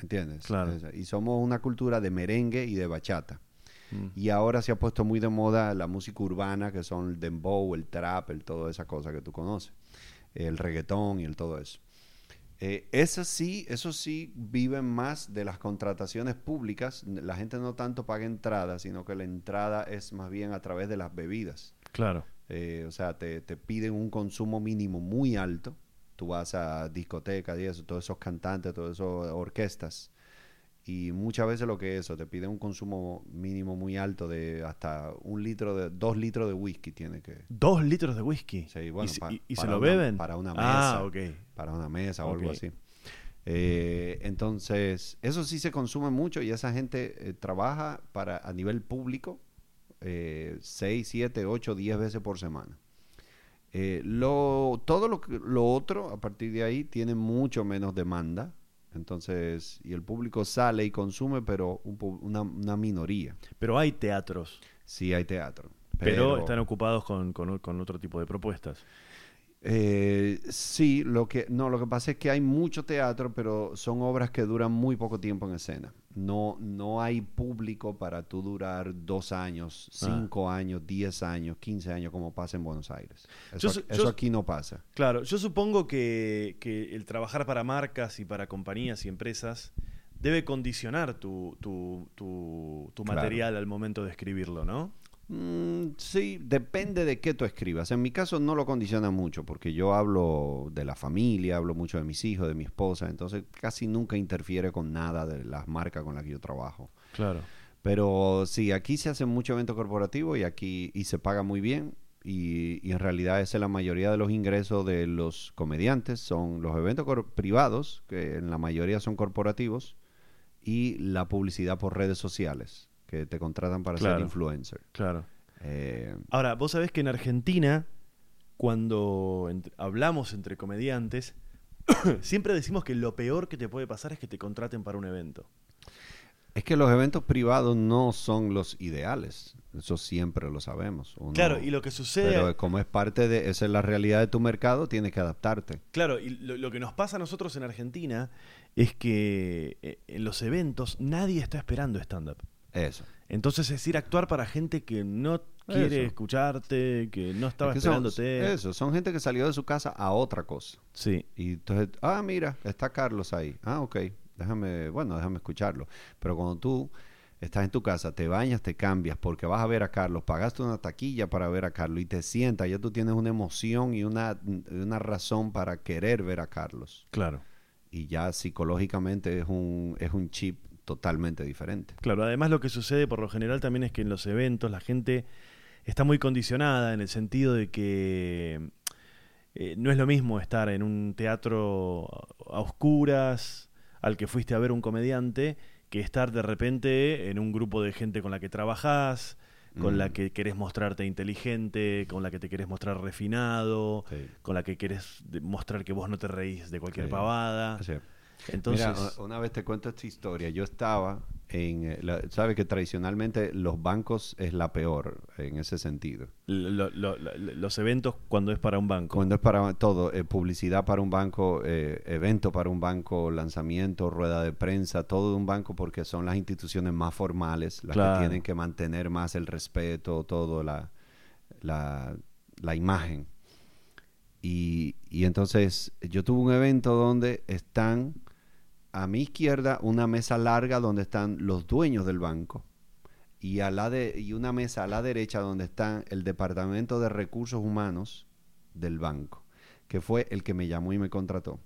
¿Entiendes? Claro. Y somos una cultura de merengue y de bachata. Mm. Y ahora se ha puesto muy de moda la música urbana, que son el dembow, el trap, el toda esa cosa que tú conoces. El reggaetón y el todo eso. Eh, eso sí, eso sí viven más de las contrataciones públicas. La gente no tanto paga entrada, sino que la entrada es más bien a través de las bebidas. Claro. Eh, o sea, te, te piden un consumo mínimo muy alto. Tú vas a discotecas y eso, todos esos cantantes, todas esas orquestas. Y muchas veces lo que es eso, te piden un consumo mínimo muy alto de hasta un litro de, dos litros de whisky tiene que, Dos litros de whisky. Sí, bueno, ¿Y, se- pa- y- y se para lo una- beben? para una Ah, mesa. para una mesa o algo así. Eh, entonces, eso sí se consume mucho y esa gente eh, trabaja para a nivel público eh, 6, 7, 8, 10 veces por semana. Eh, lo, todo lo, lo otro, a partir de ahí, tiene mucho menos demanda. Entonces, y el público sale y consume, pero un una, una minoría. Pero hay teatros. Sí hay teatro. Pero, están ocupados con, con- con otro tipo de propuestas. Eh, sí, lo que, no, lo que pasa es que hay mucho teatro, pero son obras que duran muy poco tiempo en escena. No, no hay público para tú durar dos años, Ah. cinco años, diez años, quince años, como pasa en Buenos Aires. Eso, Yo aquí- eso yo- aquí no pasa. Claro, yo supongo que, que el trabajar para marcas y para compañías y empresas debe condicionar tu, tu, tu- tu Claro. material al momento de escribirlo, ¿no? Mm, sí, depende de qué tú escribas. En mi caso no lo condiciona mucho porque yo hablo de la familia, hablo mucho de mis hijos, de mi esposa, entonces casi nunca interfiere con nada de las marcas con las que yo trabajo. Claro. Pero sí, aquí se hace mucho evento corporativo y aquí y se paga muy bien. Y, y en realidad esa es la mayoría de los ingresos de los comediantes, son los eventos privados, que en la mayoría son corporativos, y la publicidad por redes sociales, que te contratan para Claro. ser influencer. Claro. Eh, Ahora, vos sabés que en Argentina, cuando hablamos entre comediantes, <coughs> siempre decimos que lo peor que te puede pasar es que te contraten para un evento. es que los eventos privados no son los ideales, eso siempre lo sabemos. Claro, y lo que sucede... Pero como es parte de, esa es la realidad de tu mercado, tienes que adaptarte. Claro, y lo, lo que nos pasa a nosotros en Argentina es que eh, en los eventos nadie está esperando stand-up. Eso. Entonces es ir a actuar para gente que no quiere Eso. escucharte, que no estaba Es que son- esperándote. eso, son gente que salió de su casa a otra cosa. Sí, Y entonces, ah, mira, está Carlos ahí. Ah, ok, déjame, bueno, déjame escucharlo. Pero cuando tú estás en tu casa, te bañas, te cambias porque vas a ver a Carlos, pagaste una taquilla para ver a Carlos y te sientas, ya tú tienes una emoción y una, una razón para querer ver a Carlos. claro. Y ya psicológicamente es un, es un chip totalmente diferente. Claro, además lo que sucede por lo general también es que en los eventos la gente está muy condicionada en el sentido de que eh, no es lo mismo estar en un teatro a oscuras al que fuiste a ver un comediante que estar de repente en un grupo de gente con la que trabajás, con la Mm. que querés mostrarte inteligente, con la que te querés mostrar refinado, Sí. con la que querés mostrar que vos no te reís de cualquier Sí. pavada. Entonces, Mira, una vez te cuento esta historia. Yo estaba en. eh, la- Sabes que tradicionalmente los bancos es la peor en ese sentido. lo- lo- lo- los eventos cuando es para un banco. Cuando es para todo, eh, publicidad para un banco, eh, evento para un banco, lanzamiento, rueda de prensa, todo de un banco porque son las instituciones más formales, las Claro. que tienen que mantener más el respeto, todo, la, la, la imagen. Y, y entonces yo tuve un evento donde están a mi izquierda una mesa larga donde están los dueños del banco y, a la de, y una mesa a la derecha donde está el Departamento de Recursos Humanos del banco, que fue el que me llamó y me contrató.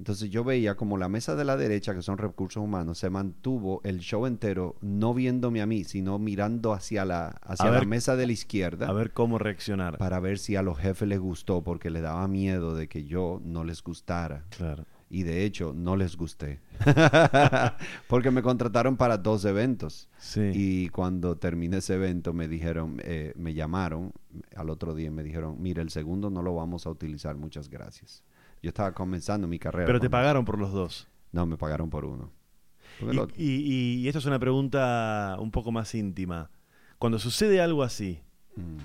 Entonces yo veía como la mesa de la derecha, que son recursos humanos, se mantuvo el show entero no viéndome a mí, sino mirando hacia la, hacia A la ver- mesa de la izquierda A ver cómo reaccionar. para ver si a los jefes les gustó, porque les daba miedo de que yo no les gustara. Claro. Y de hecho, no les gusté. <laughs> porque me contrataron para dos eventos. Sí. Y cuando terminé ese evento, me dijeron, eh, me llamaron al otro día y me dijeron, mira, el segundo no lo vamos a utilizar, muchas gracias. Yo estaba comenzando mi carrera. Pero te pagaron por los dos. No, me pagaron por uno. Y, lo- y- y esto es una pregunta un poco más íntima. Cuando sucede algo así, Mm.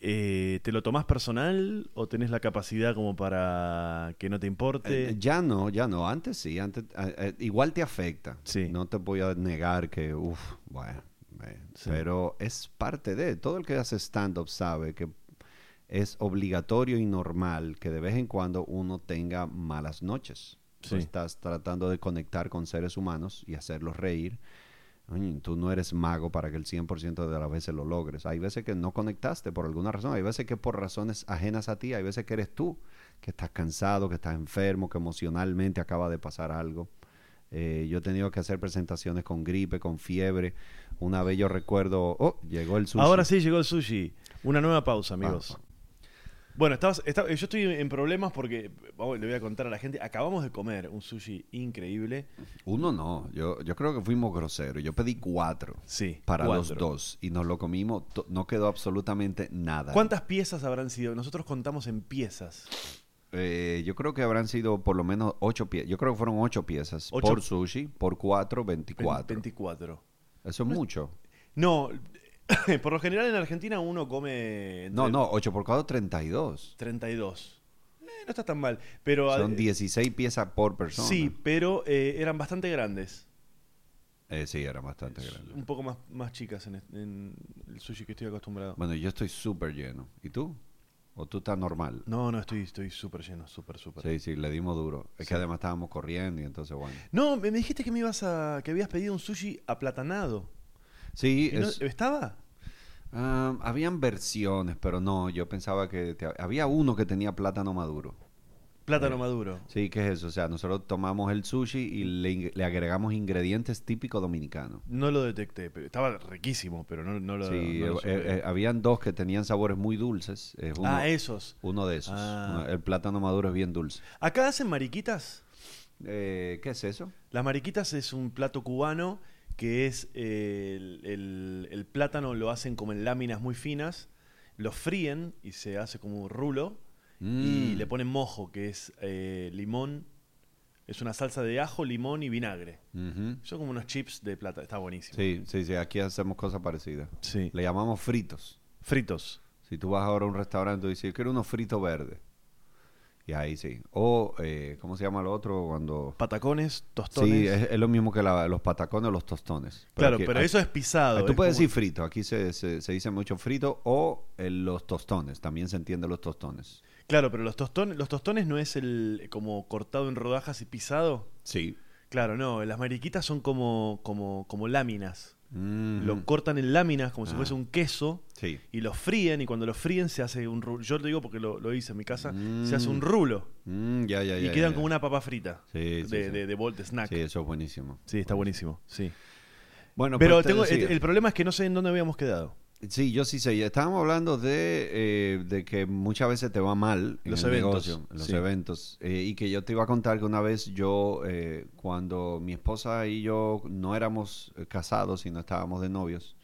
Eh, ¿te lo tomás personal o tenés la capacidad como para que no te importe? Eh, ya no, ya no. Antes sí, antes eh, igual te afecta. Sí. No te voy a negar que, uff, bueno, eh, Sí. pero es parte de. Todo el que hace stand-up sabe que es obligatorio y normal que de vez en cuando uno tenga malas noches. Tú Sí. estás tratando de conectar con seres humanos y hacerlos reír. Tú no eres mago para que el 100% de las veces lo logres. Hay veces que no conectaste por alguna razón. Hay veces que por razones ajenas a ti. Hay veces que eres tú, que estás cansado, que estás enfermo, que emocionalmente acaba de pasar algo. Eh, yo he tenido que hacer presentaciones con gripe, con fiebre. Una vez yo recuerdo, oh, llegó el sushi. Ahora sí llegó el sushi. Una nueva pausa, amigos. Ah. Bueno, estabas, yo estoy en problemas porque, vamos, le voy a contar a la gente, acabamos de comer un sushi increíble. Uno no, yo, yo creo que fuimos groseros. Yo pedí cuatro Sí, para los dos y nos lo comimos, no quedó absolutamente nada. ¿Cuántas piezas habrán sido? Nosotros contamos en piezas. Eh, yo creo que habrán sido por lo menos ocho piezas. Yo creo que fueron ocho piezas Ocho- por sushi, por cuatro, 24. 24. Eso es mucho. No, <coughs> por lo general en Argentina uno come... No, no, ocho por cuatro, 32. 32. no está tan mal. Pero, Son eh, 16 piezas por persona. Sí, pero eh, eran bastante grandes. Eh, sí, era bastante grande. Un poco más, más chicas en, en el sushi que estoy acostumbrado. Bueno, yo estoy súper lleno. ¿Y tú? ¿O tú estás normal? No, no, estoy estoy súper lleno, súper, súper. Sí, sí, le dimos duro. Es Sí. que además estábamos corriendo y entonces, bueno. No, me, me dijiste que me ibas a. que habías pedido un sushi aplatanado. Sí, ¿Y no- es- ¿Estaba? ah, habían versiones, pero no, yo pensaba que te- había uno que tenía plátano maduro. Plátano Eh, maduro. Sí, ¿qué es eso? O sea, nosotros tomamos el sushi y le, le agregamos ingredientes típicos dominicanos. No lo detecté, pero estaba riquísimo, pero no, no lo. Sí, no lo eh, eh, habían dos que tenían sabores muy dulces. uno, ah, esos. uno de esos. Ah. El plátano maduro es bien dulce. ¿Acá hacen mariquitas? ¿Qué es eso? Las mariquitas es un plato cubano que es eh, el, el- el plátano lo hacen como en láminas muy finas, lo fríen y se hace como un rulo y Mm. le ponen mojo, que es eh, limón, es una salsa de ajo, limón y vinagre. Son como unos chips de plata, está buenísimo. Sí, sí, sí, aquí hacemos cosas parecidas. Sí. Le llamamos fritos. Fritos. Si tú vas ahora a un restaurante y dices, quiero unos fritos verdes. Y ahí sí. O, eh, ¿cómo se llama lo otro? Cuando... Patacones, tostones. Sí, es, es lo mismo que la- los patacones o los tostones. claro, aquí- pero aquí- eso es pisado. Tú es puedes como- decir frito, aquí se, se, se dice mucho frito o eh, los tostones, también se entiende los tostones. Claro, pero los tostones, los tostones no es el como cortado en rodajas y pisado. Sí. Claro, no, las mariquitas son como, como, como láminas. Mm, Lo cortan en láminas como si Ah. fuese un queso sí. y lo fríen y cuando lo fríen se hace un rulo. Yo lo digo porque lo, lo hice en mi casa. Mm. Se hace un rulo Mm, ya, ya, y ya, quedan como una papa frita Sí, de, sí, sí. de, de bol- de snack. Sí, Sí, eso es buenísimo. está buenísimo. Sí. Bueno, Pero pues te tengo, el, el problema es que no sé en dónde habíamos quedado. Sí, yo sí sé. Estábamos hablando de, eh, de que muchas veces te va mal en Los el eventos, negocio, en los sí. eventos. eh, y que yo te iba a contar que una vez yo, eh, cuando mi esposa y yo no éramos eh, casados, sino estábamos de novios,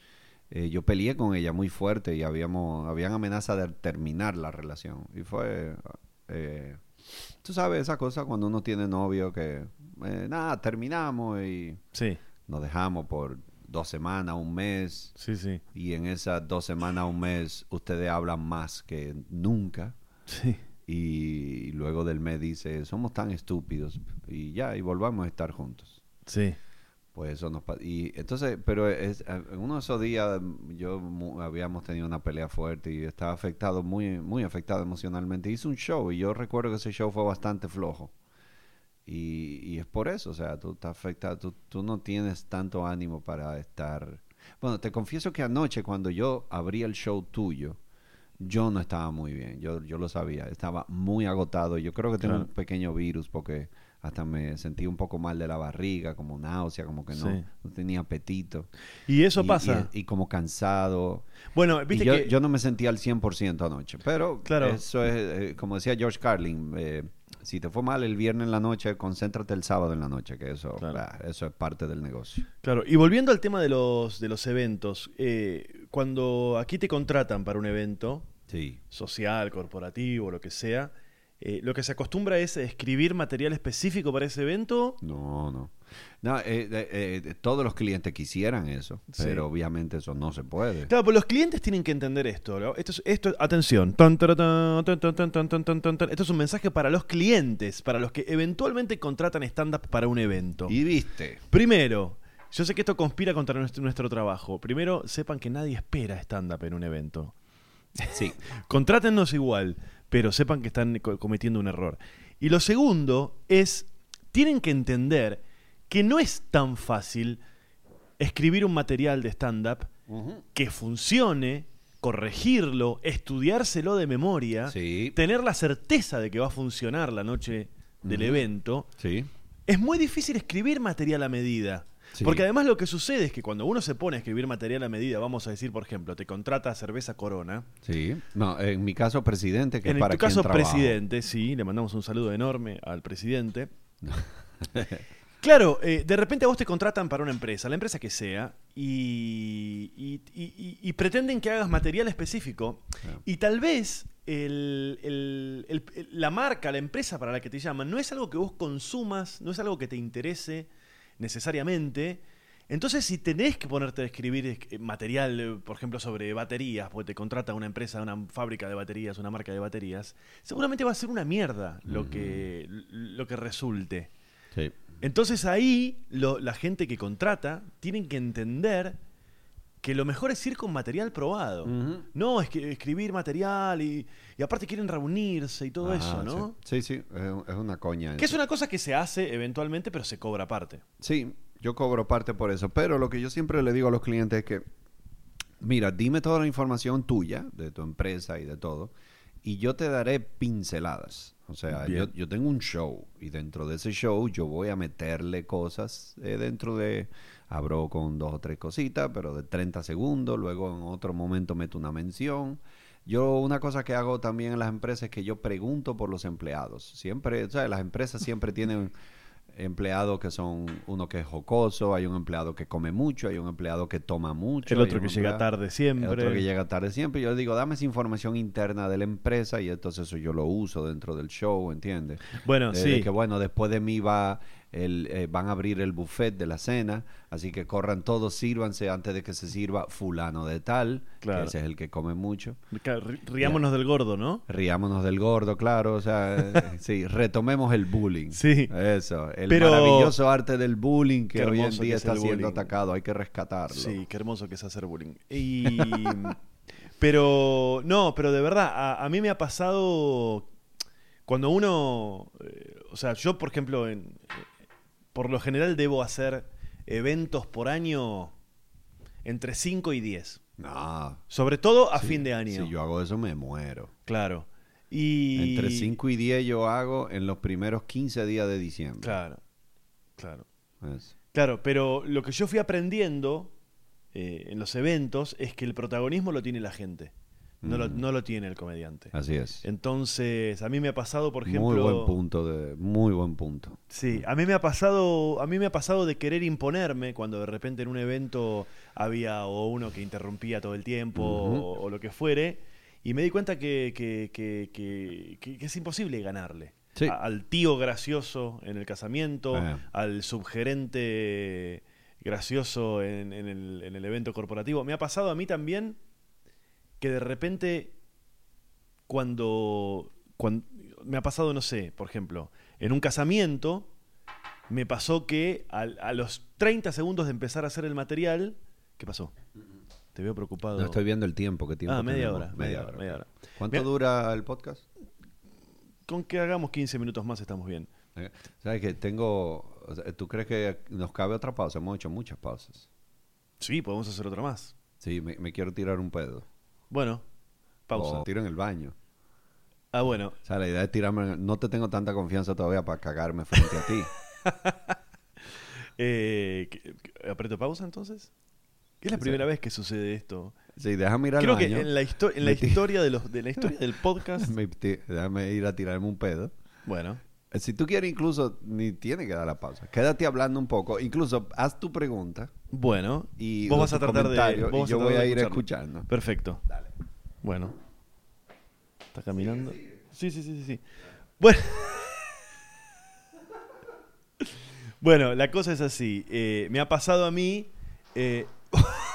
eh, yo peleé con ella muy fuerte y habíamos, habían amenaza de terminar la relación. Y fue, eh, tú sabes, esa cosa cuando uno tiene novio que, eh, nada, terminamos y Sí, nos dejamos por dos semanas, un mes. sí, sí. Y en esas dos semanas, un mes, ustedes hablan más que nunca. Sí. Y luego del mes dice, somos tan estúpidos. Y ya, y volvamos a estar juntos. Sí. Pues eso nos Y entonces, pero es, eh, en uno de esos días mm, yo habíamos tenido una pelea fuerte y estaba afectado, muy, muy afectado emocionalmente. Hice un show y yo recuerdo que ese show fue bastante flojo. Y, y es por eso, o sea, tú estás afectado, tú, tú no tienes tanto ánimo para estar... Bueno, te confieso que anoche cuando yo abrí el show tuyo, yo no estaba muy bien, yo, yo lo sabía, estaba muy agotado, yo creo que tengo Claro. un pequeño virus porque hasta me sentí un poco mal de la barriga, como náusea, como que no, Sí. no tenía apetito. Y eso Y- pasa. Y, y como cansado. bueno, Y viste yo, que. yo no me sentía al 100% anoche, pero Claro. eso es, eh, como decía George Carlin, eh, si te fue mal el viernes en la noche, concéntrate el sábado en la noche, que eso, Claro. ah, eso es parte del negocio. Claro, y volviendo al tema de los, de los eventos, eh, cuando aquí te contratan para un evento Sí. social, corporativo, lo que sea, eh, ¿Lo que se acostumbra es escribir material específico para ese evento? No, no. no eh, eh todos los clientes quisieran eso, pero obviamente eso no se puede. Claro, pero los clientes tienen que entender esto. Esto, es, esto, atención. Esto es un mensaje para los clientes, para los que eventualmente contratan stand-up para un evento. Y viste. Primero, yo sé que esto conspira contra nuestro, nuestro trabajo. Primero, sepan que nadie espera stand-up en un evento. Sí. <laughs> Contrátennos igual pero sepan que están co- cometiendo un error. Y lo segundo es, tienen que entender que no es tan fácil escribir un material de stand-up que funcione, corregirlo, estudiárselo de memoria, sí, tener la certeza de que va a funcionar la noche del evento. sí, Es muy difícil escribir material a medida. Sí. Porque además lo que sucede es que cuando uno se pone a escribir material a medida, vamos a decir, por ejemplo, te contrata cerveza Corona, sí. No, en mi caso, presidente, que en es para tu caso, trabajo. presidente, sí, le mandamos un saludo enorme al presidente. <laughs> claro, eh, de repente a vos te contratan para una empresa, la empresa que sea, y, y- y- y- y pretenden que hagas material específico. Claro. Y tal vez el- el- el- el- la marca, la empresa para la que te llaman, no es algo que vos consumas, no es algo que te interese necesariamente. Entonces, si tenés que ponerte a escribir eh, material, eh, por ejemplo, sobre baterías, porque te contrata una empresa, una fábrica de baterías, una marca de baterías, seguramente va a ser una mierda lo, que, lo que resulte. Sí. Entonces ahí lo- la gente que contrata tienen que entender que lo mejor es ir con material probado. No, es que escribir material y, y aparte quieren reunirse y todo Ah, eso, ¿no? Sí, sí, sí, es, una coña. Que es una cosa que se hace eventualmente, pero se cobra aparte. Sí, yo cobro parte por eso, pero lo que yo siempre le digo a los clientes es que, mira, dime toda la información tuya, de tu empresa y de todo, y yo te daré pinceladas. O sea, yo, yo tengo un show y dentro de ese show yo voy a meterle cosas eh, dentro de, abro con dos o tres cositas, pero de 30 segundos, luego en otro momento meto una mención. Yo una cosa que hago también en las empresas es que yo pregunto por los empleados. Siempre, o sea, las empresas siempre tienen empleados que son uno que es jocoso, hay un empleado que come mucho, hay un empleado que toma mucho. El otro que llega tarde siempre. el otro que llega tarde siempre. Yo le digo, dame esa información interna de la empresa y entonces eso yo lo uso dentro del show, ¿entiendes? Bueno, De- de sí. que bueno, después de mí va el, eh, van a abrir el buffet de la cena, así que corran todos, sírvanse antes de que se sirva fulano de tal, Claro. que ese es el que come mucho. Riámonos del gordo, ¿no? Riámonos del gordo, claro, o sea, eh, sí, retomemos el bullying. Sí. Eso, el Pero- maravilloso arte del bullying que hoy en día es está siendo bullying. atacado, hay que rescatarlo. Sí, qué hermoso que es hacer bullying. Y, <laughs> pero, no, pero de verdad, a, a mí me ha pasado cuando uno, eh, o sea, yo por ejemplo, en, por lo general debo hacer eventos por año entre 5 y 10. No, Sobre todo a sí, fin de año. Si yo hago eso me muero. Claro. Y... Entre 5 y 10 yo hago en los primeros 15 días de diciembre. Claro, claro. Claro, pero lo que yo fui aprendiendo eh, en los eventos es que el protagonismo lo tiene la gente, no, lo, Mm. no lo tiene el comediante. Así es. Entonces, a mí me ha pasado, por ejemplo, muy buen punto de, muy buen punto. Sí, a mí me ha pasado, a mí me ha pasado de querer imponerme cuando de repente en un evento había o uno que interrumpía todo el tiempo o, o lo que fuere, y me di cuenta que, que- que- que- que- que es imposible ganarle. Sí. A- al tío gracioso en el casamiento, Eh. al subgerente gracioso en, en el, en el evento corporativo. Me ha pasado a mí también que de repente cuando, cuan- me ha pasado, no sé, por ejemplo, en un casamiento, me pasó que a, los 30 segundos de empezar a hacer el material, ¿qué pasó? Te veo preocupado. No estoy viendo el tiempo que tiempo Ah, media hora, media hora, media hora. ¿Cuánto dura el podcast? Con que hagamos 15 minutos más estamos bien. Eh, ¿Sabes que tengo... o sea, ¿Tú crees que nos cabe otra pausa? Hemos hecho muchas pausas. Sí, podemos hacer otra más. Sí, me, me quiero tirar un pedo. Bueno, pausa. O tiro en el baño. Ah, bueno. O sea, la idea es tirarme... en el- No te tengo tanta confianza todavía para cagarme frente a ti. <laughs> Eh, ¿qué- qué- ¿Aprieto pausa entonces? Es la primera vez que sucede esto. Sí, déjame ir al Creo baño. que en la, histo- en la historia de, los, de la historia del <laughs> podcast. Déjame ir a tirarme un pedo. Bueno, Si tú quieres, incluso ni tiene que dar la pausa. Quédate hablando un poco. Incluso haz tu pregunta bueno. y vos vas a tratar de. vos y yo voy a ir escuchando. Perfecto. Bueno. ¿Está caminando? Sí, sí, sí, sí. sí. Bueno. <laughs> bueno, la cosa es así. Eh, me ha pasado a mí. eh, <laughs>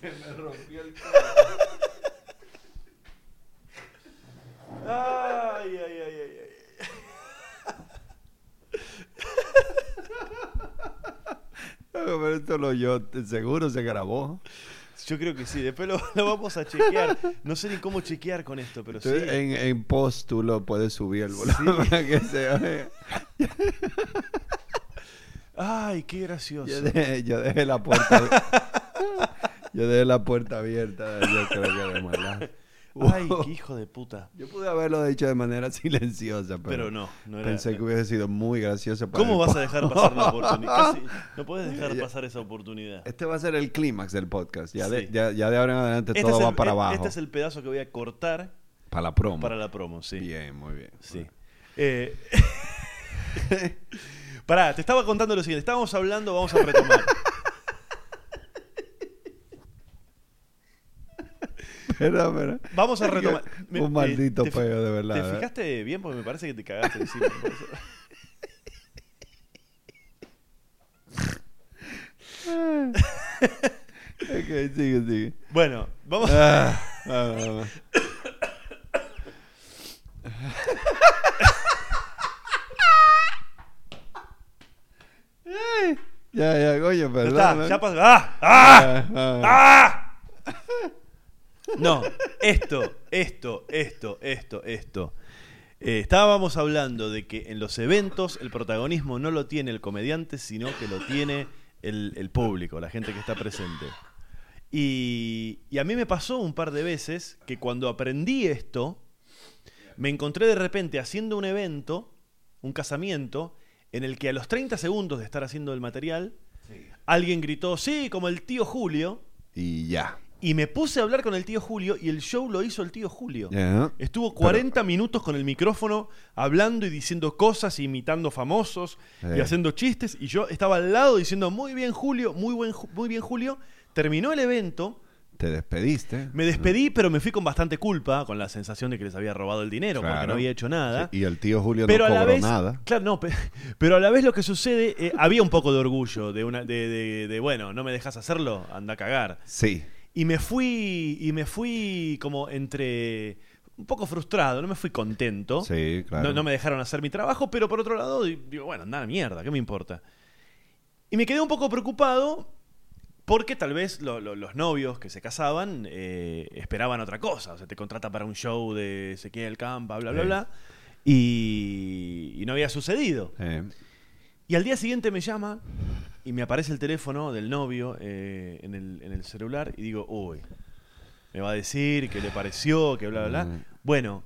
Se me rompió el Ay, ay, ay, ay, ay. Pero esto lo yo, seguro se grabó. Yo creo que sí. Después lo, <laughs> lo vamos a chequear. No sé ni cómo chequear con esto, pero sí. Entonces, en, en post tú lo puedes subir el volumen para que se. Ay, qué gracioso. Yo dejé, yo dejé la puerta Yo dejé la puerta abierta. Yo creo que de maldad. Ay, qué hijo de puta. Yo pude haberlo dicho de manera <laughs> silenciosa, pero, Pero no, no era. pensé que hubiese sido muy gracioso. para ¿Cómo vas a dejar pasar la <laughs> oportunidad? Casi- no puedes dejar pasar esa oportunidad. Este va a ser el clímax del podcast. Ya, de, Sí. ya, ya de ahora en adelante Este todo va el- para e- abajo. Este es el pedazo que voy a cortar Para la promo. para la promo, sí. Bien, muy bien. Sí. Eh, <laughs> pará, te estaba contando lo siguiente. Estábamos hablando, vamos a retomar. <laughs> Espera, espera. Vamos a retomar. Me- Un eh, maldito peo, de verdad. ¿Te ¿eh? fijaste bien? Porque me parece que te cagaste encima. <laughs> Ok, sigue, sigue. Bueno, vamos. Ah, ah, ah, ah. Ya, ya, coño, Ya perdón. está, ¿eh? ya pasó. Ah, ah. ¡Ah! No, esto, esto, esto, esto, esto. Eh, estábamos hablando de que en los eventos el protagonismo no lo tiene el comediante, sino que lo tiene el, el público, la gente que está presente. Y, y a mí me pasó un par de veces que cuando aprendí esto, me encontré de repente haciendo un evento, un casamiento, en el que a los 30 segundos de estar haciendo el material, alguien gritó, sí, como el tío Julio, Y ya. Y me puse a hablar con el tío Julio y el show lo hizo el tío Julio. Estuvo 40 minutos con el micrófono hablando y diciendo cosas, imitando famosos y haciendo chistes. Y yo estaba al lado diciendo, muy bien Julio, muy, buen, muy bien Julio. Terminó el evento, Te despediste. me despedí, pero me fui con bastante culpa, con la sensación de que les había robado el dinero, porque no había hecho nada. Sí, Y el tío Julio Pero no a la cobró vez, nada. claro, no, pe- <laughs> pero a la vez lo que sucede, eh, había un poco de orgullo, de, una, de, de- de, bueno, no me dejas hacerlo, anda a cagar. Sí. Y me fui, y me fui como entre un poco frustrado, no me fui contento. Sí, claro. No, no me dejaron hacer mi trabajo, pero por otro lado, di- digo, bueno, anda a la mierda, ¿qué me importa? Y me quedé un poco preocupado porque tal vez lo- lo- los novios que se casaban eh, esperaban otra cosa. O sea, te contrata para un show de Ezequiel Campa, bla, bla, Sí. bla. Y, y no había sucedido. Y al día siguiente me llama y me aparece el teléfono del novio eh, en, el, en el celular y digo, uy, me va a decir que le pareció, que bla, bla, bla. Mm. Bueno,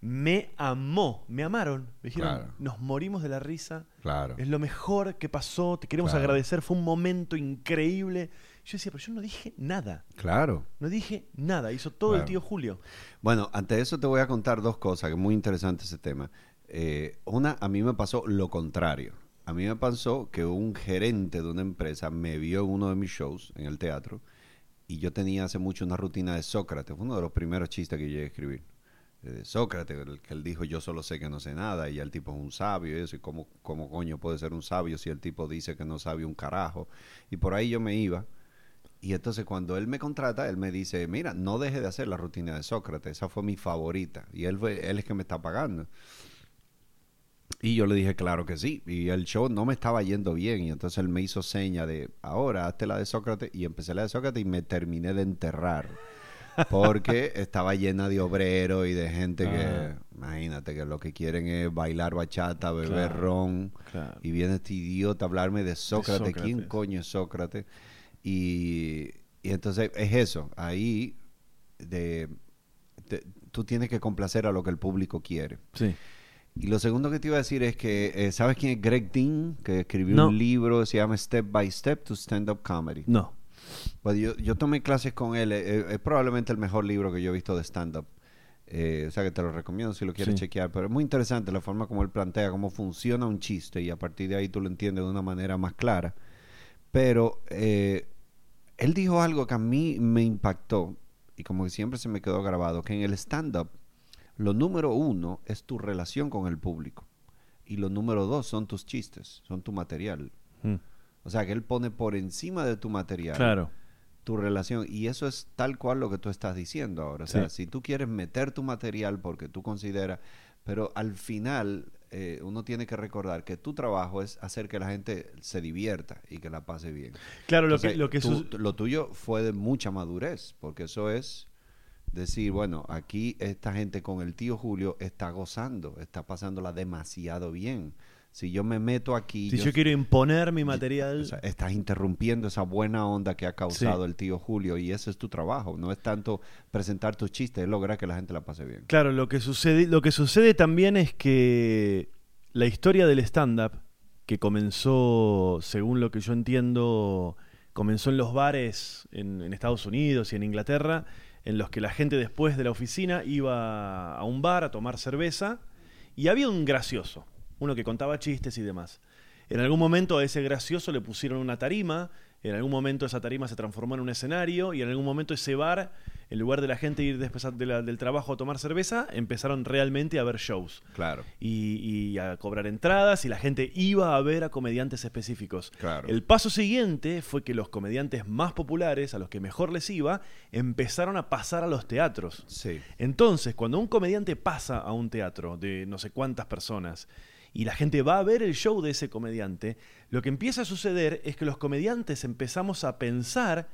me amó, me amaron. Me dijeron, Claro. nos morimos de la risa, claro. es lo mejor que pasó, te queremos Claro. agradecer, fue un momento increíble. Yo decía, pero yo no dije nada, Claro. no dije nada, hizo todo el tío Julio. Bueno, ante eso te voy a contar dos cosas, que es muy interesante ese tema. Eh, una, a mí me pasó lo contrario. A mí me pasó que un gerente de una empresa me vio en uno de mis shows en el teatro y yo tenía hace mucho una rutina de Sócrates, fue uno de los primeros chistes que llegué a escribir. Eh, De Sócrates, el que él dijo yo solo sé que no sé nada y ya el tipo es un sabio y eso, y cómo, cómo coño puede ser un sabio si el tipo dice que no sabe un carajo. Y por ahí yo me iba. Y entonces cuando él me contrata, él me dice, mira, no deje de hacer la rutina de Sócrates, esa fue mi favorita. Y él, fue, él es que me está pagando. Y yo le dije, claro que sí. Y el show no me estaba yendo bien. Y entonces él me hizo seña de, ahora hazte la de Sócrates. Y empecé la de Sócrates y me terminé de enterrar. Porque <laughs> estaba llena de obreros y de gente Ah. que, imagínate, que lo que quieren es bailar bachata, beber Claro, ron. claro. Y viene este idiota a hablarme de Sócrates. ¿Quién Sócrates. coño es Sócrates? Y, y entonces es eso. Ahí de, te- tú tienes que complacer a lo que el público quiere. Sí. Y lo segundo que te iba a decir es que, eh, ¿sabes quién es Greg Dean? Que escribió No. un libro, se llama Step by Step to Stand Up Comedy. No. Pues yo, yo tomé clases con él, eh, eh, es probablemente el mejor libro que yo he visto de stand-up. Eh, o sea que te lo recomiendo si lo quieres Sí. chequear, pero es muy interesante la forma como él plantea cómo funciona un chiste y a partir de ahí tú lo entiendes de una manera más clara. Pero eh, él dijo algo que a mí me impactó y como que siempre se me quedó grabado, que en el stand-up lo número uno es tu relación con el público y lo número dos son tus chistes, son tu material. Mm. O sea que él pone por encima de tu material Claro. tu relación. Y eso es tal cual lo que tú estás diciendo ahora. O sea, Sí. si tú quieres meter tu material porque tú consideras, pero al final eh, uno tiene que recordar que tu trabajo es hacer que la gente se divierta y que la pase bien. Claro, lo que, lo que lo tuyo fue de mucha madurez, porque eso es decir, bueno, aquí esta gente con el tío Julio está gozando, está pasándola demasiado bien. Si yo me meto aquí... si yo, quiero imponer mi material, O sea, estás interrumpiendo esa buena onda que ha causado Sí. el tío Julio y ese es tu trabajo. No es tanto presentar tus chistes, es lograr que la gente la pase bien. Claro, lo que sucede, lo que sucede también es que la historia del stand-up, que comenzó, según lo que yo entiendo, comenzó en los bares en, en Estados Unidos y en Inglaterra, en los que la gente después de la oficina iba a un bar a tomar cerveza y había un gracioso, uno que contaba chistes y demás. En algún momento a ese gracioso le pusieron una tarima, en algún momento esa tarima se transformó en un escenario y en algún momento ese bar, en lugar de la gente ir después de la- del trabajo a tomar cerveza, empezaron realmente a ver shows Claro. y, y a cobrar entradas y la gente iba a ver a comediantes específicos. Claro. El paso siguiente fue que los comediantes más populares, a los que mejor les iba, empezaron a pasar a los teatros. Sí. Entonces, cuando un comediante pasa a un teatro de no sé cuántas personas y la gente va a ver el show de ese comediante, lo que empieza a suceder es que los comediantes empezamos a pensar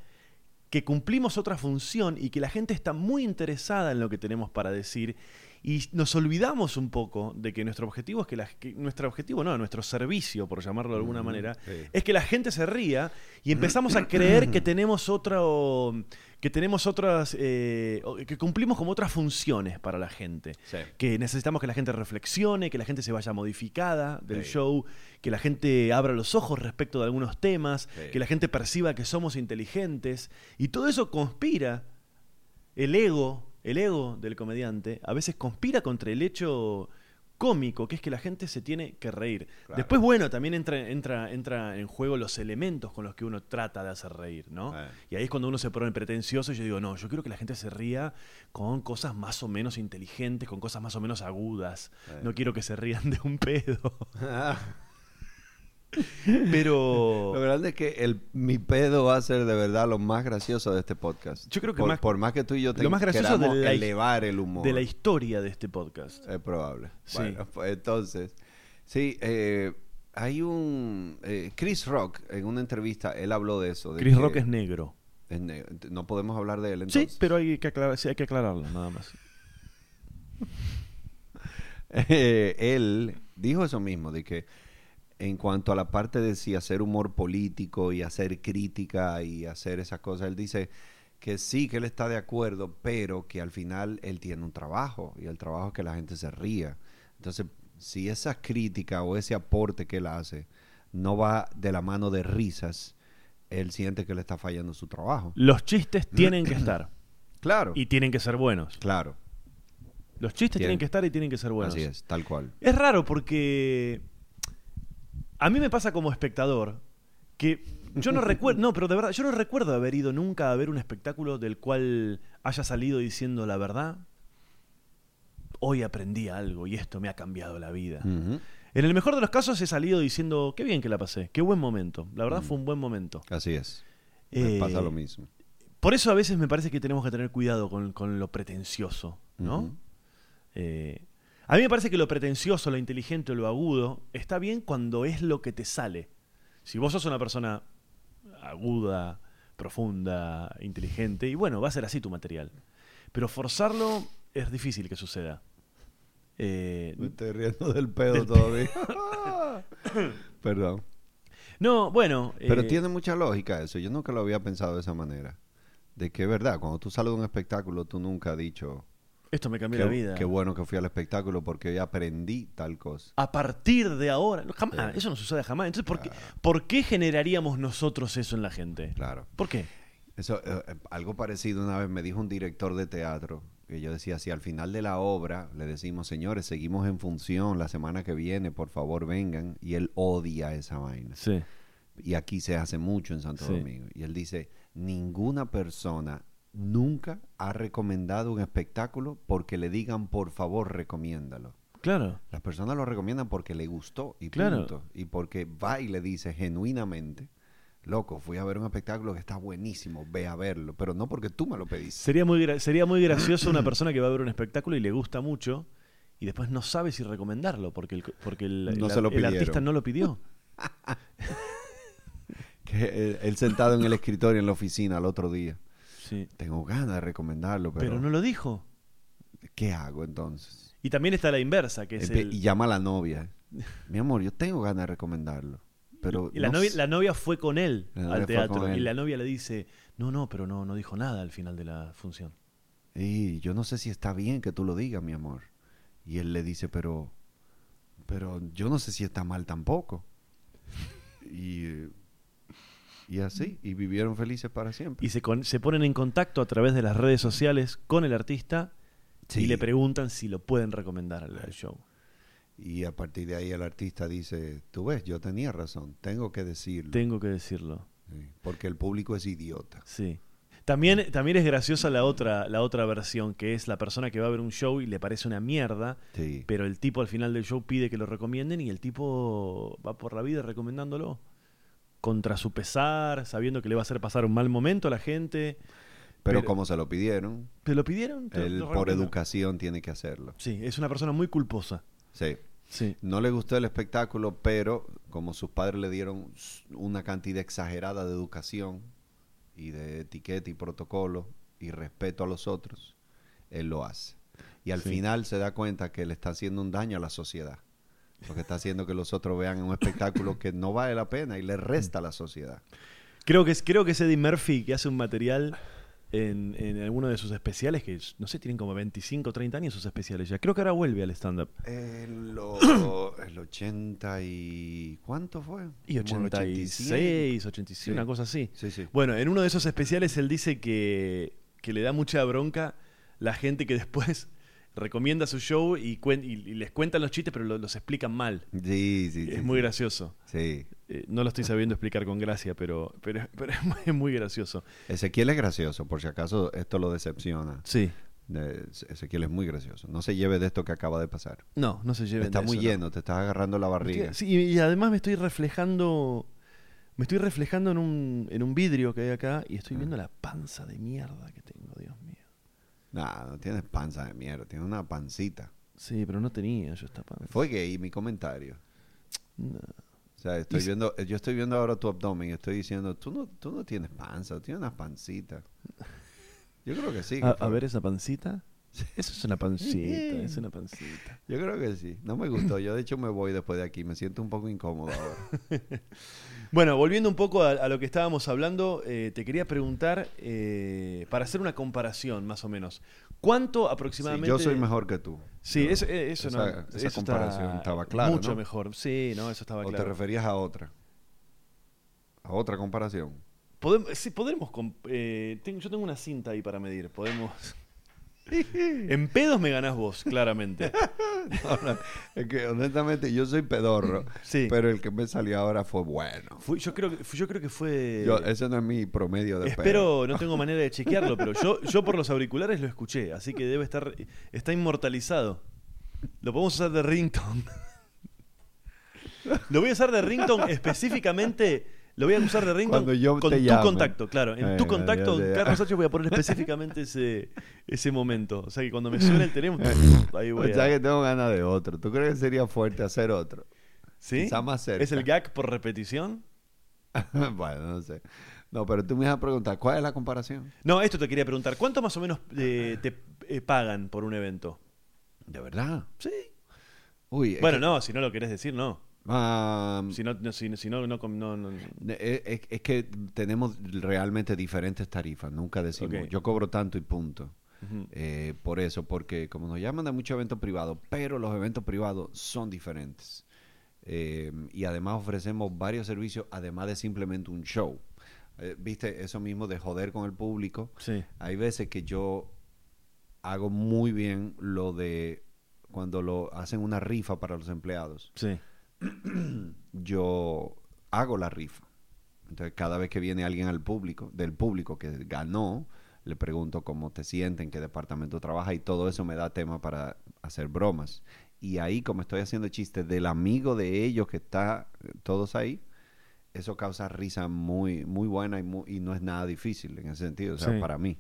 que cumplimos otra función y que la gente está muy interesada en lo que tenemos para decir y nos olvidamos un poco de que nuestro objetivo es que, la, que nuestro objetivo no, nuestro servicio, por llamarlo de alguna manera, sí. es que la gente se ría y empezamos a <clears throat> creer que tenemos otro que tenemos otras eh, que cumplimos como otras funciones para la gente Sí. que necesitamos que la gente reflexione que la gente se vaya modificada del Sí. show que la gente abra los ojos respecto de algunos temas que la gente perciba que somos inteligentes y todo eso conspira el ego el ego del comediante a veces conspira contra el hecho cómico, que es que la gente se tiene que reír. Claro. Después, bueno, también entra, entra, entra en juego los elementos con los que uno trata de hacer reír, ¿no? Eh. Y ahí es cuando uno se pone pretencioso y yo digo, no, yo quiero que la gente se ría con cosas más o menos inteligentes, con cosas más o menos agudas. Eh. No quiero que se rían de un pedo. <laughs> <laughs> Pero... Lo grande es que el, mi pedo va a ser de verdad lo más gracioso de este podcast. Yo creo que por, más- por más que tú y yo lo más gracioso de la elevar el humor. de la historia de este podcast. Es probable. Sí. Bueno, pues entonces, sí, eh, hay un... eh, Chris Rock, en una entrevista, él habló de eso. de Chris que- Rock es negro. es No podemos hablar de él Sí, entonces. pero hay que, aclarar, sí, hay que aclararlo, nada más. <laughs> Eh, él dijo eso mismo, de que en cuanto a la parte de si hacer humor político y hacer crítica y hacer esas cosas, él dice que sí, que él está de acuerdo, pero que al final él tiene un trabajo y el trabajo es que la gente se ría. Entonces, si esa crítica o ese aporte que él hace no va de la mano de risas, él siente que le está fallando su trabajo. Los chistes <clears throat> tienen que estar Claro, y tienen que ser buenos. claro, Los chistes Tienen- tienen que estar y tienen que ser buenos. así es, tal cual. Es raro porque a mí me pasa como espectador que yo no recuerdo, no, pero de verdad, yo no recuerdo haber ido nunca a ver un espectáculo del cual haya salido diciendo la verdad. Hoy aprendí algo y esto me ha cambiado la vida. En el mejor de los casos he salido diciendo, qué bien que la pasé, qué buen momento. La verdad fue un buen momento. Así es. Me Eh, pasa lo mismo. Por eso a veces me parece que tenemos que tener cuidado con, con lo pretencioso, ¿no? Eh, a mí me parece que lo pretencioso, lo inteligente o lo agudo está bien cuando es lo que te sale. Si vos sos una persona aguda, profunda, inteligente, y bueno, va a ser así tu material. Pero forzarlo es difícil que suceda. Eh, Me estoy riendo del pedo Del todavía. <laughs> <laughs> Perdón. no, bueno. Pero eh, tiene mucha lógica eso. Yo nunca lo había pensado de esa manera. De que es verdad, cuando tú sales de un espectáculo, tú nunca has dicho Esto me cambió qué, la vida. qué bueno que fui al espectáculo porque hoy aprendí tal cosa. a partir de ahora. Jamás, Sí. eso no sucede jamás. Entonces, ¿por, qué. ¿por qué generaríamos nosotros eso en la gente? Claro. ¿Por qué? Eso, eh, eh, algo parecido una vez me dijo un director de teatro que yo decía, si al final de la obra le decimos, señores, seguimos en función la semana que viene, por favor vengan, y él odia esa vaina. Sí. y aquí se hace mucho en Santo Sí. Domingo. Y él dice, ninguna persona nunca ha recomendado un espectáculo porque le digan, por favor, recomiéndalo. Claro. Las personas lo recomiendan porque le gustó y Claro. punto. Y porque va y le dice genuinamente, loco, fui a ver un espectáculo que está buenísimo, ve a verlo, pero no porque tú me lo pediste. Sería muy, sería muy gracioso una persona que va a ver un espectáculo y le gusta mucho y después no sabe si recomendarlo porque el, porque el, No el- artista no lo pidió. <laughs> Que él, él sentado en el escritorio en la oficina el otro día. Sí. Tengo ganas de recomendarlo, pero, Pero no lo dijo. ¿qué hago entonces? Y también está la inversa, que es Empe- el... Y llama a la novia. Mi amor, yo tengo ganas de recomendarlo. Pero y la, no novia, la novia fue con él al teatro con y él. la novia le dice, no, no, pero no, no dijo nada al final de la función. Y yo no sé si está bien que tú lo digas, mi amor. Y él le dice, pero, pero yo no sé si está mal tampoco. Y, eh, Y así, y vivieron felices para siempre. Y se, con- se ponen en contacto a través de las redes sociales con el artista y le preguntan si lo pueden recomendar al, al show. Y a partir de ahí el artista dice, tú ves, yo tenía razón, tengo que decirlo. Tengo que decirlo. Sí, porque el público es idiota. Sí. También, también es graciosa la otra, la otra versión, que es la persona que va a ver un show y le parece una mierda, Sí. pero el tipo al final del show pide que lo recomienden y el tipo va por la vida recomendándolo. Contra su pesar, sabiendo que le va a hacer pasar un mal momento a la gente. Pero, pero- como se lo pidieron, ¿Te lo pidieron? Te- él lo por educación tiene que hacerlo. Sí, es una persona muy culposa. Sí. Sí. No le gustó el espectáculo, pero como sus padres le dieron una cantidad exagerada de educación y de etiqueta y protocolo y respeto a los otros, él lo hace. Y al Sí. final se da cuenta que le está haciendo un daño a la sociedad. Porque está haciendo que los otros vean un espectáculo que no vale la pena y le resta a la sociedad. Creo que es, creo que es Eddie Murphy que hace un material en, en alguno de sus especiales, que no sé, tienen como 25 o 30 años sus especiales ya. Creo que ahora vuelve al stand-up. <clears throat> El, lo- el 80 y... ¿Cuánto fue? Y Como el 86, 86, Sí. una cosa así. Sí, sí. Bueno, en uno de esos especiales él dice que, que le da mucha bronca la gente que después recomienda su show y, cuen- y- les cuentan los chistes, pero lo- los explican mal. Sí, sí, es sí, muy sí. gracioso. Sí. Eh, no lo estoy sabiendo explicar con gracia, pero, pero, <laughs> pero es, muy, gracioso. Ezequiel es gracioso, por si acaso esto lo decepciona. Sí. Ezequiel es muy gracioso. No se lleve de esto que acaba de pasar. No, no se lleven Está de muy eso, no. lleno, te estás agarrando la barriga. Sí, y, además me estoy reflejando. Me estoy reflejando en un, en un vidrio que hay acá y estoy Ah. viendo la panza de mierda que tengo, Dios. Nah, no tienes panza de mierda, tienes una pancita. Sí, pero no tenía yo esta panza. Fue gay mi comentario. No. O sea, estoy si- viendo, yo estoy viendo ahora tu abdomen y estoy diciendo, tú no, tú no tienes panza, tienes una pancita. Yo creo que sí. que A, fue. a ver esa pancita. Eso es una pancita, es una pancita. Yo creo que sí. No me gustó. Yo de hecho me voy después de aquí. Me siento un poco incómodo ahora. <laughs> Bueno, volviendo un poco a, a lo que estábamos hablando, eh, te quería preguntar, eh, para hacer una comparación más o menos, ¿cuánto Sí, aproximadamente... yo soy mejor que tú. Sí, Yo- eso, eh, eso no. esa, esa eso comparación está estaba clara. Mucho ¿no? mejor. Sí, no, eso estaba ¿O te claro. referías a otra? A otra comparación. Podemos, sí, podremos. eh, tengo- yo tengo una cinta ahí para medir. Podemos. <laughs> en pedos me ganás vos, claramente. <laughs> No, es que honestamente yo soy pedorro. Sí. Pero el que me salió ahora fue bueno. Fui- yo, creo que, yo creo que fue. Yo, ese no es mi promedio de pedo. Espero, no tengo <laughs> manera de chequearlo, pero yo, yo por los auriculares lo escuché, así que debe estar. Está inmortalizado. Lo podemos usar de ringtone. <laughs> Lo voy a usar de ringtone específicamente. Lo voy a usar de yo con tu llame. contacto, claro. En Eh, tu contacto, ya. Carlos H, voy a poner <laughs> específicamente ese, ese momento. O sea que cuando me suene el teléfono, <laughs> ahí voy O sea a. que tengo ganas de otro. ¿Tú crees que sería fuerte hacer otro? ¿Sí? quizá más cerca. ¿Es el gag por repetición? <laughs> bueno, no sé. No, pero tú me vas a preguntar, ¿cuál es la comparación? No, esto te quería preguntar. ¿Cuánto más o menos eh, te eh, pagan por un evento? ¿De verdad? Sí. Uy, Bueno, que- no, si no lo querés decir, no. Si no, no, si, si no, no, no, no- Es, que tenemos realmente diferentes tarifas, nunca decimos, yo cobro tanto y punto. Eh, por eso, porque como nos llaman de muchos eventos privados, pero los eventos privados son diferentes. Eh, y además ofrecemos varios servicios, además de simplemente un show. Eh, Viste, eso mismo de joder con el público. Sí. Hay veces que yo hago muy bien lo de cuando lo hacen una rifa para los empleados Sí. <clears throat> yo hago la rifa. Entonces, cada vez que viene alguien al público, del público que ganó, le pregunto cómo te sienten, en qué departamento trabaja y todo eso me da tema para hacer bromas. Y ahí, como estoy haciendo chistes del amigo de ellos que está eh, todos ahí, eso causa risa muy, muy buena y, mu- y no es nada difícil en ese sentido, o sea, Sí. para mí.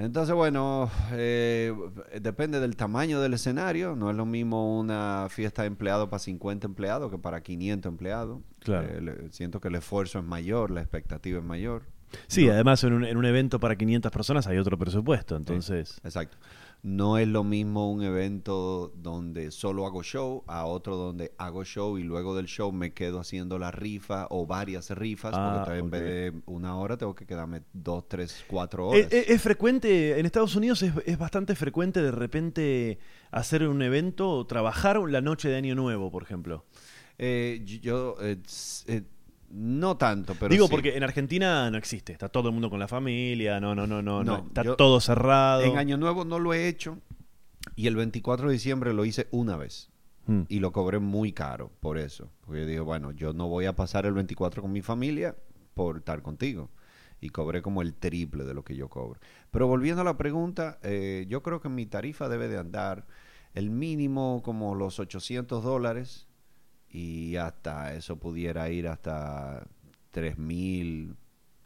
Entonces, bueno, eh, depende del tamaño del escenario. No es lo mismo una fiesta de empleados para 50 empleados que para 500 empleados. Claro. Eh, le- siento que el esfuerzo es mayor, la expectativa es mayor. Sí, No- además en un, en un evento para 500 personas hay otro presupuesto, entonces... Exacto. No es lo mismo un evento donde solo hago show a otro donde hago show y luego del show me quedo haciendo la rifa o varias rifas. Ah, porque en vez de una hora tengo que quedarme dos, tres, cuatro Eh, horas. eh, es frecuente, en Estados Unidos es, es bastante frecuente de repente hacer un evento o trabajar la noche de Año Nuevo, por ejemplo. Eh, yo, eh, eh, No tanto, pero Digo sí. porque en Argentina no existe, está todo el mundo con la familia, no, no, no, no, no, No, está todo cerrado. En Año Nuevo no lo he hecho y el 24 de diciembre lo hice una vez. Mm. y lo cobré muy caro por eso. Porque yo dije, bueno, yo no voy a pasar el 24 con mi familia por estar contigo. Y cobré como el triple de lo que yo cobro. Pero volviendo a la pregunta, eh, yo creo que mi tarifa debe de andar el mínimo como los 800 dólares y hasta eso pudiera ir hasta 3.000,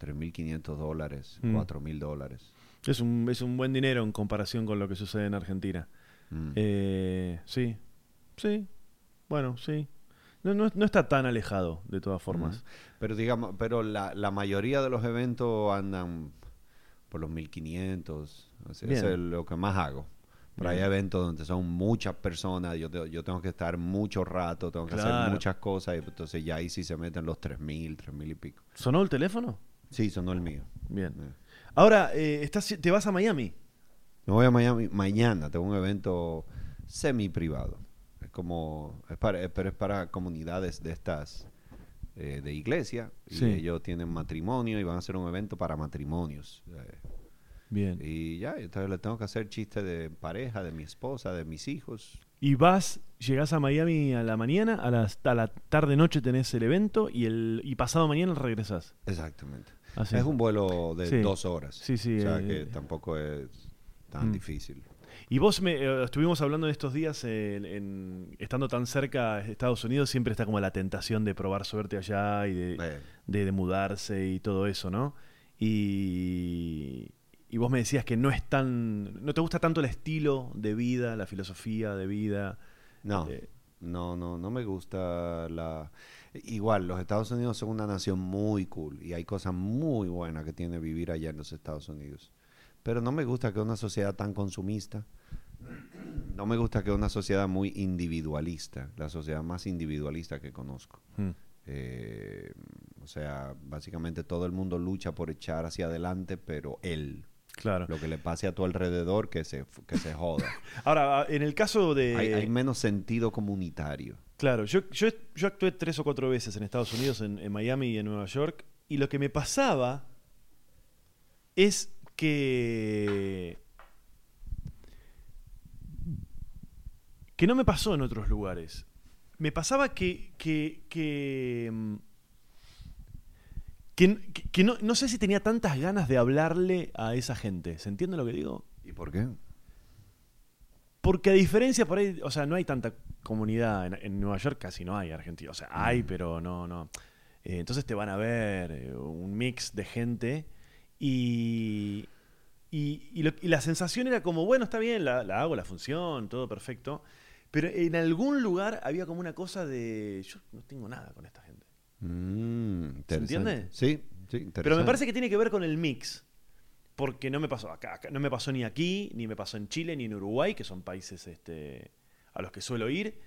3.500 dólares, Mm. 4.000 dólares. Es, un, es un buen dinero en comparación con lo que sucede en Argentina. Mm. Eh, sí, sí, bueno, sí. No, no, no está tan alejado, de todas formas. Pero digamos, pero la, la mayoría de los eventos andan por los 1500. O sea, eso es lo que más hago. Pero hay eventos donde son muchas personas, yo, te- yo tengo que estar mucho rato, tengo que Claro. hacer muchas cosas, y entonces ya ahí sí se meten los 3000, 3000 y pico. ¿Sonó el teléfono? Sí, sonó el mío. Bien. Eh. Ahora, eh, estás, ¿te vas a Miami? Me voy a Miami mañana, tengo un evento semi privado. Es como, es para, es- pero es para comunidades de estas, eh, de iglesia. Y Sí. ellos tienen matrimonio y van a hacer un evento para matrimonios. Eh, Bien. y ya, entonces le tengo que hacer chiste de pareja, de mi esposa, de mis hijos. Y vas, llegás a Miami a la mañana, a la, a la tarde-noche tenés el evento y, el, y pasado mañana regresás. Exactamente. Así. Es un vuelo de Sí. dos horas. Sí, sí, O sea eh, que eh. tampoco es tan Mm. difícil. Y vos me, eh, estuvimos hablando en estos días, en, en- estando tan cerca de Estados Unidos, siempre está como la tentación de probar suerte allá y de, Eh, de, de mudarse y todo eso, ¿no? Y, y vos me decías que no es tan, no te gusta tanto el estilo de vida, la filosofía de vida. no, Eh, no, no, no me gusta la... Igual, los Estados Unidos son una nación muy cool y hay cosas muy buenas que tiene vivir allá en los Estados Unidos. Pero no me gusta que una sociedad tan consumista, no me gusta que una sociedad muy individualista, la sociedad más individualista que conozco. mm, Eh, o sea, básicamente todo el mundo lucha por echar hacia adelante, pero él, claro. lo que le pase a tu alrededor, que se, que se joda. <laughs> Ahora, en el caso de... hay, hay menos sentido comunitario. Claro, yo, yo, yo actué tres o cuatro veces en Estados Unidos, en, en Miami y en Nueva York, y lo que me pasaba es que... que no me pasó en otros lugares. Me pasaba que... que, que, mm, que, que- no, no sé si tenía tantas ganas de hablarle a esa gente. ¿Se entiende lo que digo? ¿Y por qué? Porque a diferencia por ahí, o sea, no hay tanta comunidad en, en Nueva York, casi no hay argentinos. O sea, hay, pero no, no. Eh, entonces te van a ver eh, un mix de gente y, y, y lo- y la sensación era como, bueno, está bien, la, la hago la función, todo perfecto. Pero en algún lugar había como una cosa de, yo no tengo nada con esta. Mm, interesante. entiende? Sí, sí, interesante. Pero me parece que tiene que ver con el mix. Porque no me pasó acá, acá- no me pasó ni aquí, ni me pasó en Chile, ni en Uruguay, que son países este, a los que suelo ir.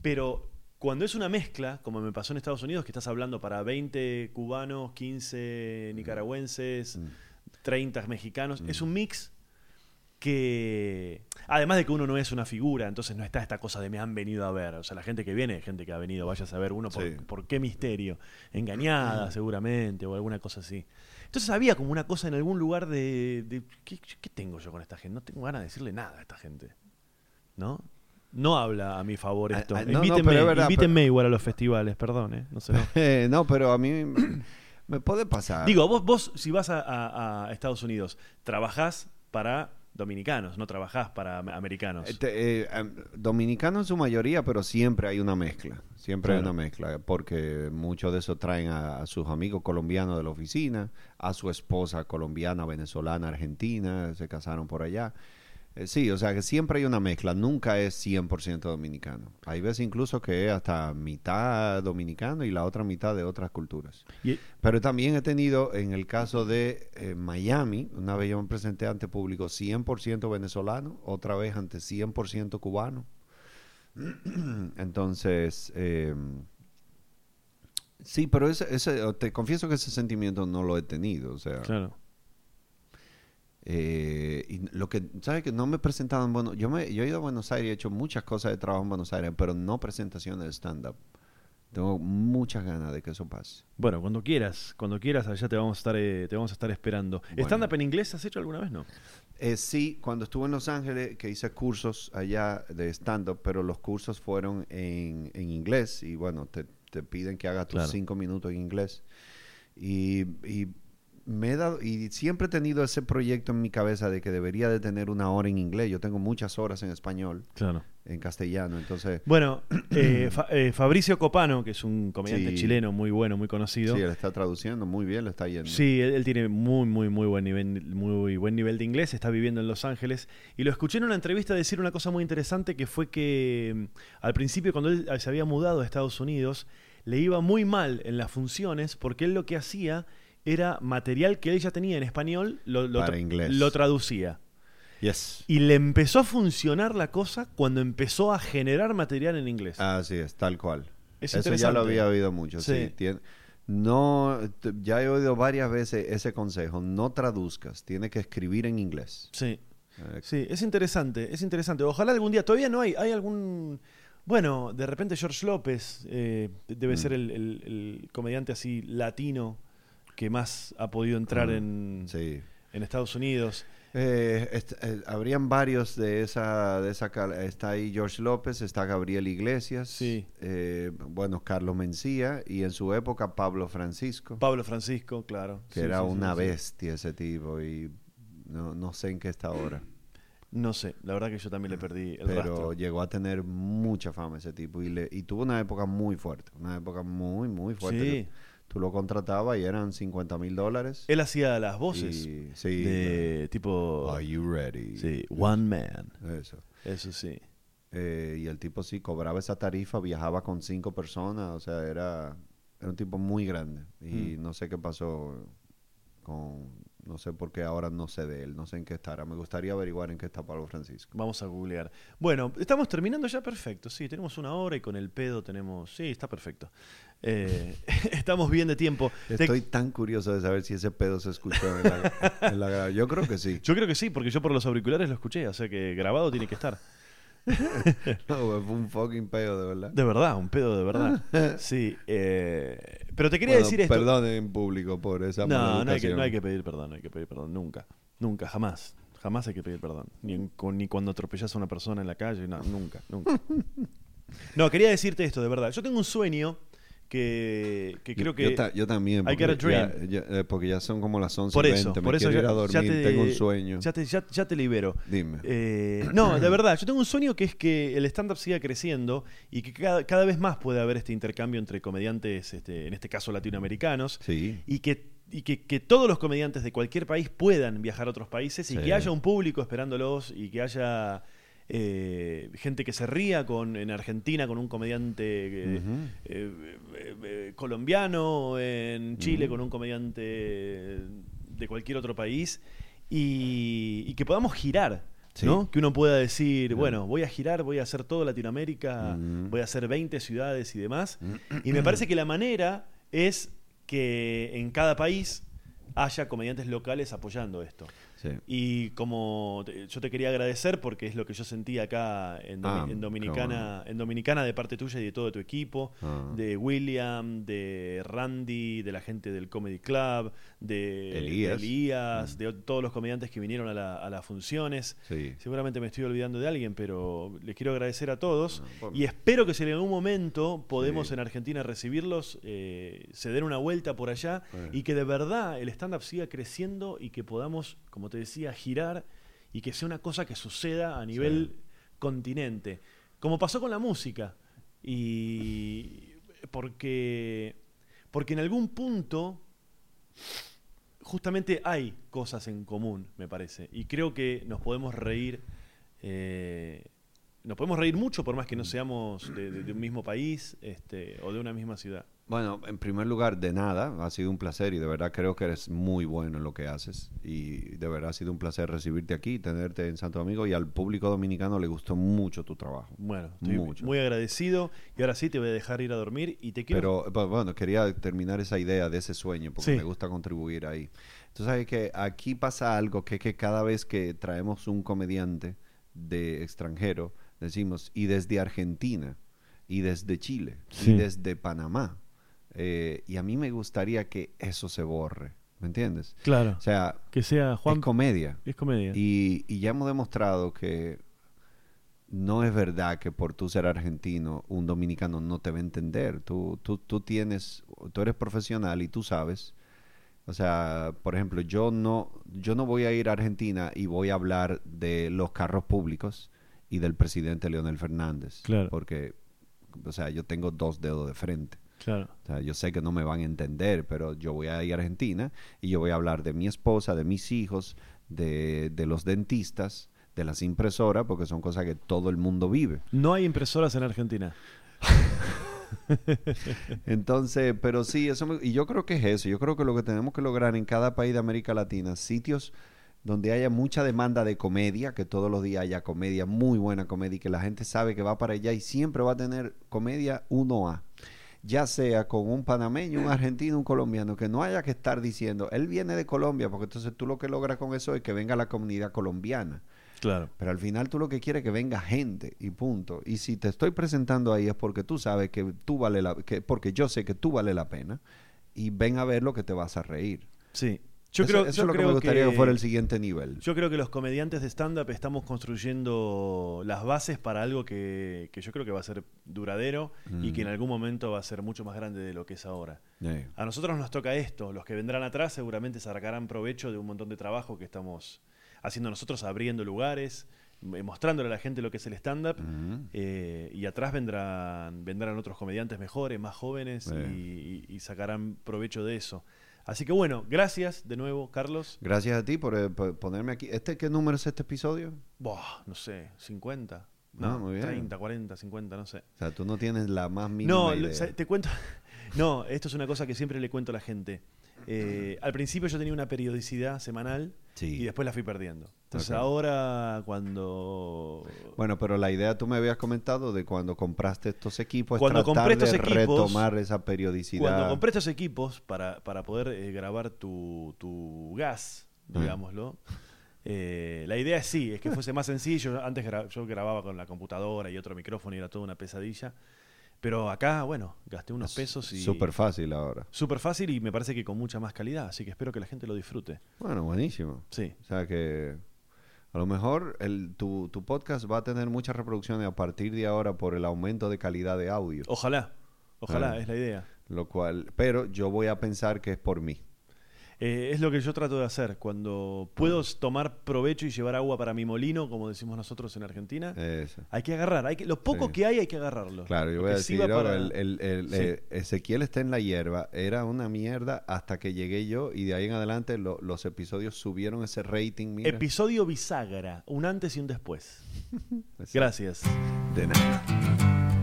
Pero cuando es una mezcla, como me pasó en Estados Unidos, que estás hablando para 20 cubanos, 15 nicaragüenses, Mm. 30 mexicanos, Mm. es un mix que... Además de que uno no es una figura, entonces no está esta cosa de me han venido a ver. O sea, la gente que viene, gente que ha venido, vaya a saber uno por, Sí. por qué misterio. Engañada seguramente o alguna cosa así. Entonces había como una cosa en algún lugar de... de, ¿qué, qué tengo yo con esta gente? No tengo ganas de decirle nada a esta gente. ¿No? No habla a mi favor Ah, esto. ah, no, no, invítenme, pero es verdad, invítenme igual a los festivales, perdón, ¿eh? No sé. no. <laughs> Eh, no, pero a mí me puede pasar. Digo, vos, vos si vas a, a- a Estados Unidos, trabajás para dominicanos, no trabajás para am- americanos. Este, eh, em, dominicano en su mayoría, pero siempre hay una mezcla. Siempre hay una mezcla, porque muchos de esos traen a, a sus amigos colombianos de la oficina, a su esposa colombiana, venezolana, argentina, se casaron por allá. Eh, sí, o sea que siempre hay una mezcla, nunca es 100% dominicano. Hay veces incluso que es hasta mitad dominicano y la otra mitad de otras culturas. Y- Pero también he tenido, en el caso de eh, Miami, una vez yo me presenté ante público 100% venezolano, otra vez ante 100% cubano. <clears throat> Entonces, eh, sí, pero ese, ese, te confieso que ese sentimiento no lo he tenido. O sea, claro. Eh, y lo que, ¿sabes? Que no me presentaban, bueno, yo, me, yo he ido a Buenos Aires he hecho muchas cosas de trabajo en Buenos Aires, pero no presentaciones de stand-up. Tengo muchas ganas de que eso pase. Bueno, cuando quieras, cuando quieras, allá te vamos a estar, eh, te vamos a estar esperando. Bueno. ¿Stand-up en inglés has hecho alguna vez, no? Eh, sí, cuando estuve en Los Ángeles, que hice cursos allá de stand-up, pero los cursos fueron en, en inglés y bueno, te, te piden que hagas tus Claro. cinco minutos en inglés. Y, y me he dado, y siempre he tenido ese proyecto en mi cabeza de que debería de tener una hora en inglés. Yo tengo muchas horas en español, Claro. en castellano, entonces... Bueno, <clears throat> eh, Fa- eh, Fabricio Copano, que es un comediante Sí. chileno muy bueno, muy conocido. Sí, él está traduciendo muy bien, le está yendo. Sí, él, él tiene muy, muy, muy buen nivel, muy buen nivel de inglés, está viviendo en Los Ángeles. Y lo escuché en una entrevista decir una cosa muy interesante que fue que mm, al principio, cuando él se había mudado a Estados Unidos, le iba muy mal en las funciones porque él lo que hacía era material que él ya tenía en español, lo, lo Para tra- inglés. lo traducía. Yes. Y le empezó a funcionar la cosa cuando empezó a generar material en inglés. Así es, tal cual. Es Eso ya lo había oído mucho, sí. No, ya he oído varias veces ese consejo, no traduzcas, tienes que escribir en inglés. Sí. Eh, Sí, es interesante, es interesante. Ojalá algún día, todavía no hay, hay algún... Bueno, de repente George López eh, debe Mm. ser el, el- el comediante así latino que más ha podido entrar Mm, en, Sí. en Estados Unidos. Eh, est- eh, habrían varios de esa, de esa está ahí George López, está Gabriel Iglesias, Sí. eh, bueno, Carlos Mencía y en su época Pablo Francisco, Pablo Francisco, claro. que Sí, era sí, una bestia ese tipo y no, no sé en qué está ahora. No sé, la verdad que yo también le perdí el pero rastro. llegó a tener mucha fama ese tipo y, le, y tuvo una época muy fuerte, una época muy, muy fuerte. Sí. Tú lo contratabas y eran 50 mil dólares. Él hacía las voces Y- sí, de tipo... Are you ready? Sí, One Man. Eso. Eso sí. Eh, y el tipo sí cobraba esa tarifa, viajaba con cinco personas, o sea, era, era un tipo muy grande. Y Mm. no sé qué pasó con, no sé por qué ahora no sé de él, no sé en qué estará. Me gustaría averiguar en qué está Pablo Francisco. Vamos a googlear. Bueno, estamos terminando ya perfecto. Sí, tenemos una hora y con el pedo tenemos. Sí, está perfecto. Eh, <laughs> estamos bien de tiempo. Te- Estoy tan curioso de saber si ese pedo se escuchó en la, en la gra- Yo creo que sí. Yo creo que sí, porque yo por los auriculares lo escuché, o sea que grabado tiene que estar. <laughs> No, fue un fucking pedo, de verdad. De verdad, un pedo de verdad. <laughs> Sí. eh, pero te quería Bueno, decir esto. Perdonen en público por esa No, no hay, que, no hay que pedir perdón, no hay que pedir perdón, nunca. Nunca, jamás. Jamás hay que pedir perdón. Ni, en- ni cuando atropellas a una persona en la calle, no, nunca, nunca. No, quería decirte esto, de verdad. Yo tengo un sueño que, creo que... Yo, ta- yo también. I Porque got a dream. ya- ya- eh, porque ya son como las 11 por eso, 20. por me eso quiero ir ya, a dormir. ya te, Tengo un sueño. Ya te, ya- ya te libero. Dime. Eh, no, de verdad, yo tengo un sueño que es que el stand-up siga creciendo y que cada, cada vez más pueda haber este intercambio entre comediantes, este, en este caso latinoamericanos, sí. y que, y que, que todos los comediantes de cualquier país puedan viajar a otros países y Sí. que haya un público esperándolos y que haya eh, gente que se ría con, en Argentina con un comediante eh, eh, colombiano, en Chile con un comediante de cualquier otro país y, y que podamos girar. Sí. ¿no? Que uno pueda decir, bueno, voy a girar, voy a hacer toda Latinoamérica, voy a hacer 20 ciudades y demás. Y me parece que la manera es que en cada país haya comediantes locales apoyando esto. Sí. Y como te- yo te quería agradecer porque es lo que yo sentí acá en, Domi- Ah, en Dominicana, en Dominicana de parte tuya y de todo tu equipo, Ah. de William, de Randy, de la gente del Comedy Club, de Elías. de, Elías, de todos los comediantes que vinieron a, la- a las funciones. Sí. Seguramente me estoy olvidando de alguien, pero les quiero agradecer a todos No, y espero que si en algún momento podemos Sí. en Argentina recibirlos, eh, se den una vuelta por allá y que de verdad el stand-up siga creciendo y que podamos, como te decía, girar y que sea una cosa que suceda a nivel continente. Como pasó con la música. Y porque, porque en algún punto justamente hay cosas en común, me parece. Y creo que nos podemos reír. eh, nos podemos reír mucho por más que no seamos de, de- de un mismo país este, o de una misma ciudad. Bueno, en primer lugar, de nada, ha sido un placer y de verdad creo que eres muy bueno en lo que haces y de verdad ha sido un placer recibirte aquí, tenerte en Santo Domingo y al público dominicano le gustó mucho tu trabajo. Bueno, estoy Mucho. muy agradecido y ahora sí te voy a dejar ir a dormir y te quiero... Pero bu- bueno, quería terminar esa idea de ese sueño porque Sí. me gusta contribuir ahí. Tú sabes que aquí pasa algo que, que cada vez que traemos un comediante de extranjero, decimos, y desde Argentina. y desde Chile Sí. y desde Panamá. Eh, y a mí me gustaría que eso se borre, ¿me entiendes? Claro. O sea, que sea Juan. es comedia. es comedia. Y, y ya hemos demostrado que no es verdad que por tú ser argentino, un dominicano no te va a entender. Tú, tú, tú tienes, tú eres profesional y tú sabes. O sea, por ejemplo, yo no, yo no voy a ir a Argentina y voy a hablar de los carros públicos y del presidente Leonel Fernández. Claro. Porque, o sea, yo tengo dos dedos de frente. Claro. O sea, yo sé que no me van a entender, pero yo voy a ir a Argentina y yo voy a hablar de mi esposa, de mis hijos, de, de los dentistas, de las impresoras, porque son cosas que todo el mundo vive. No hay impresoras en Argentina. <laughs> Entonces, pero sí, eso me- y yo creo que es eso. Yo creo que lo que tenemos que lograr en cada país de América Latina, sitios donde haya mucha demanda de comedia, que todos los días haya comedia, muy buena comedia, y que la gente sabe que va para allá y siempre va a tener comedia 1A. Ya sea con un panameño, un argentino, un colombiano, que no haya que estar diciendo, él viene de Colombia, porque entonces tú lo que logras con eso es que venga la comunidad colombiana. Claro. Pero al final tú lo que quieres es que venga gente y punto. Y si te estoy presentando ahí es porque tú sabes que tú vale la que porque yo sé que tú vale la pena y ven a ver lo que te vas a reír. Sí. Yo eso creo, eso yo es lo que me gustaría que... fuera el siguiente nivel. Yo creo que los comediantes de stand-up estamos construyendo las bases para algo que, que yo creo que va a ser duradero y Mm. que en algún momento va a ser mucho más grande de lo que es ahora. A nosotros nos toca esto, los que vendrán atrás seguramente sacarán provecho de un montón de trabajo que estamos haciendo nosotros, abriendo lugares, mostrándole a la gente lo que es el stand-up. eh, y atrás vendrán, vendrán otros comediantes mejores, más jóvenes Sí. y, y- y sacarán provecho de eso. Así que bueno, gracias de nuevo, Carlos. Gracias a ti por, eh, por ponerme aquí. ¿Este qué número es este episodio? Buah, no sé, 50. Ah, No, muy bien. 30, 40, 50, no sé. O sea, tú no tienes la más mínima No, idea. te cuento. <laughs> No, esto es una cosa que siempre le cuento a la gente. Eh, al principio yo tenía una periodicidad semanal Sí. y después la fui perdiendo. Entonces ahora cuando... Bueno, pero la idea tú me habías comentado de cuando compraste estos equipos, es Cuando tratar compré estos de equipos, retomar esa periodicidad. Cuando compré estos equipos para, para poder eh, grabar tu, tu gas, Mm. digámoslo, eh, la idea es sí, es que fuese más sencillo. Antes gra- yo grababa con la computadora y otro micrófono y era toda una pesadilla. Pero acá, bueno, gasté unos pesos y... Súper fácil ahora. Súper fácil y me parece que con mucha más calidad. Así que espero que la gente lo disfrute. Bueno, buenísimo. Sí. O sea que a lo mejor el, tu, tu podcast va a tener muchas reproducciones a partir de ahora por el aumento de calidad de audio. Ojalá. Ojalá, Ah. es la idea. Lo cual, pero yo voy a pensar que es por mí. Eh, es lo que yo trato de hacer. Cuando puedo tomar provecho y llevar agua para mi molino, como decimos nosotros en Argentina, Eso. hay que agarrar. Hay que, lo poco Sí. que hay, hay que agarrarlo. Claro, yo voy a decir, va para- el, el- el- Sí. eh, Ezequiel está en la hierba, era una mierda hasta que llegué yo y de ahí en adelante lo- los episodios subieron ese rating. Mira. Episodio bisagra, un antes y un después. <laughs> Gracias. De nada.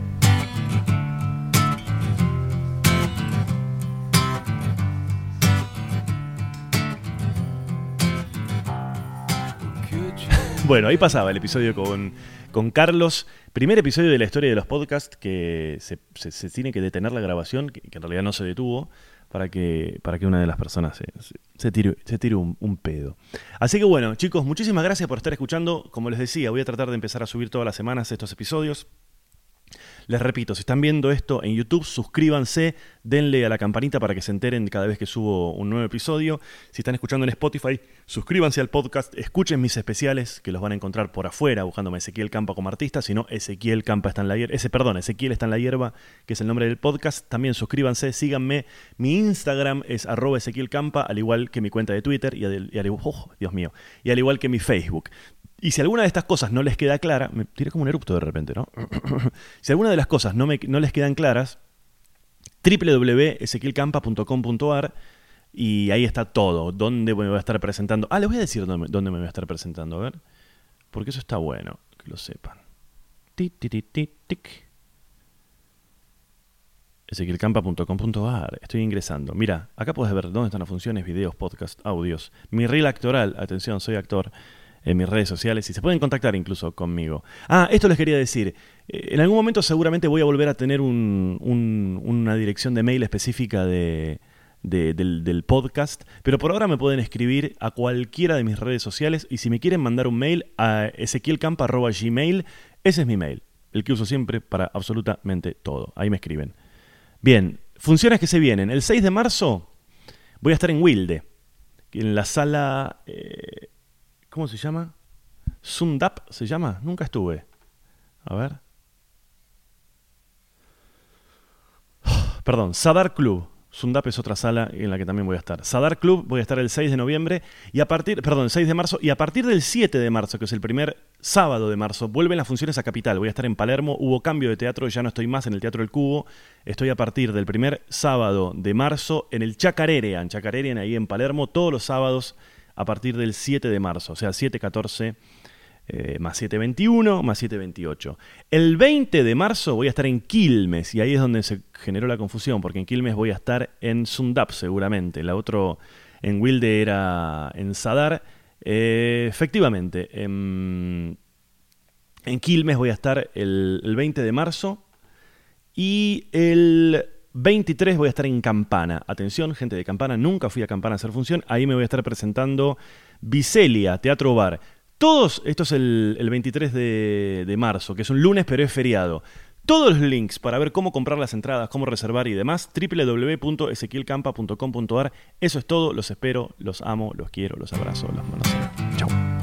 Bueno, ahí pasaba el episodio con, con Carlos. Primer episodio de la historia de los podcasts que se, tiene que detener la grabación, que, en realidad no se detuvo, para que, para que una de las personas se tire, se tire un, un pedo. Así que bueno, chicos, muchísimas gracias por estar escuchando. Como les decía, voy a tratar de empezar a subir todas las semanas estos episodios. Les repito, si están viendo esto en YouTube, suscríbanse, denle a la campanita para que se enteren cada vez que subo un nuevo episodio. Si están escuchando en Spotify, suscríbanse al podcast, escuchen mis especiales, que los van a encontrar por afuera, buscándome Ezequiel Campa como artista, si no, Ezequiel Campa está en la hierba, ese, perdón, Ezequiel está en la hierba, que es el nombre del podcast. También suscríbanse, síganme. Mi Instagram es arroba Ezequiel Campa, al igual que mi cuenta de Twitter, y al, y al- oh, igual que mi Facebook. Y si alguna de estas cosas no les queda clara, me tiré como un erupto de repente, ¿no? <clears throat> si alguna de las cosas no, me, no les quedan claras, www.ezequielcampa.com.ar y ahí está todo, dónde me voy a estar presentando. Ah, les voy a decir dónde, dónde me voy a estar presentando, a ver. Porque eso está bueno, que lo sepan. Ti, ti, ti, ti, tic. Ezequielcampa.com.ar. Estoy ingresando. Mira, acá puedes ver dónde están las funciones, videos, podcast, audios. Mi reel actoral, atención, soy actor en mis redes sociales y se pueden contactar incluso conmigo. Ah, esto les quería decir. Eh, En algún momento seguramente voy a volver a tener un- un- una dirección de mail específica de, de- del, del podcast, pero por ahora me pueden escribir a cualquiera de mis redes sociales y si me quieren mandar un mail a ezequielcampa.gmail, ese es mi mail. el que uso siempre para absolutamente todo. Ahí me escriben. Bien, funciones que se vienen. El 6 de marzo voy a estar en Wilde, en la sala... Eh, ¿Cómo se llama? Sundap se llama. Nunca estuve. A ver. Perdón, Sadar Club. Sundap es otra sala en la que también voy a estar. Sadar Club voy a estar el 6 de noviembre y a partir, perdón, el 6 de marzo y a partir del 7 de marzo, que es el primer sábado de marzo, vuelven las funciones a Capital. Voy a estar en Palermo, hubo cambio de teatro, ya no estoy más en el Teatro del Cubo, estoy a partir del primer sábado de marzo en el Chacarerean, Chacarerean ahí en Palermo, todos los sábados a partir del 7 de marzo, o sea, 7, 14 eh, más 721, más 728. El 20 de marzo voy a estar en Quilmes, y ahí es donde se generó la confusión, porque en Quilmes voy a estar en Sundap seguramente. La otro en Wilde era en Sadar. Eh, efectivamente, en, Quilmes voy a estar el, el 20 de marzo. Y el 23 voy a estar en Campana. Atención, gente de Campana, nunca fui a Campana a hacer función. Ahí me voy a estar presentando Vicelia, Teatro Bar. Todos, esto es el, 23 de, marzo, que es un lunes pero es feriado. Todos los links para ver cómo comprar las entradas, cómo reservar y demás, www.ezequielcampa.com.ar. Eso es todo, los espero, los amo, los quiero, los abrazo, los manos. Chao.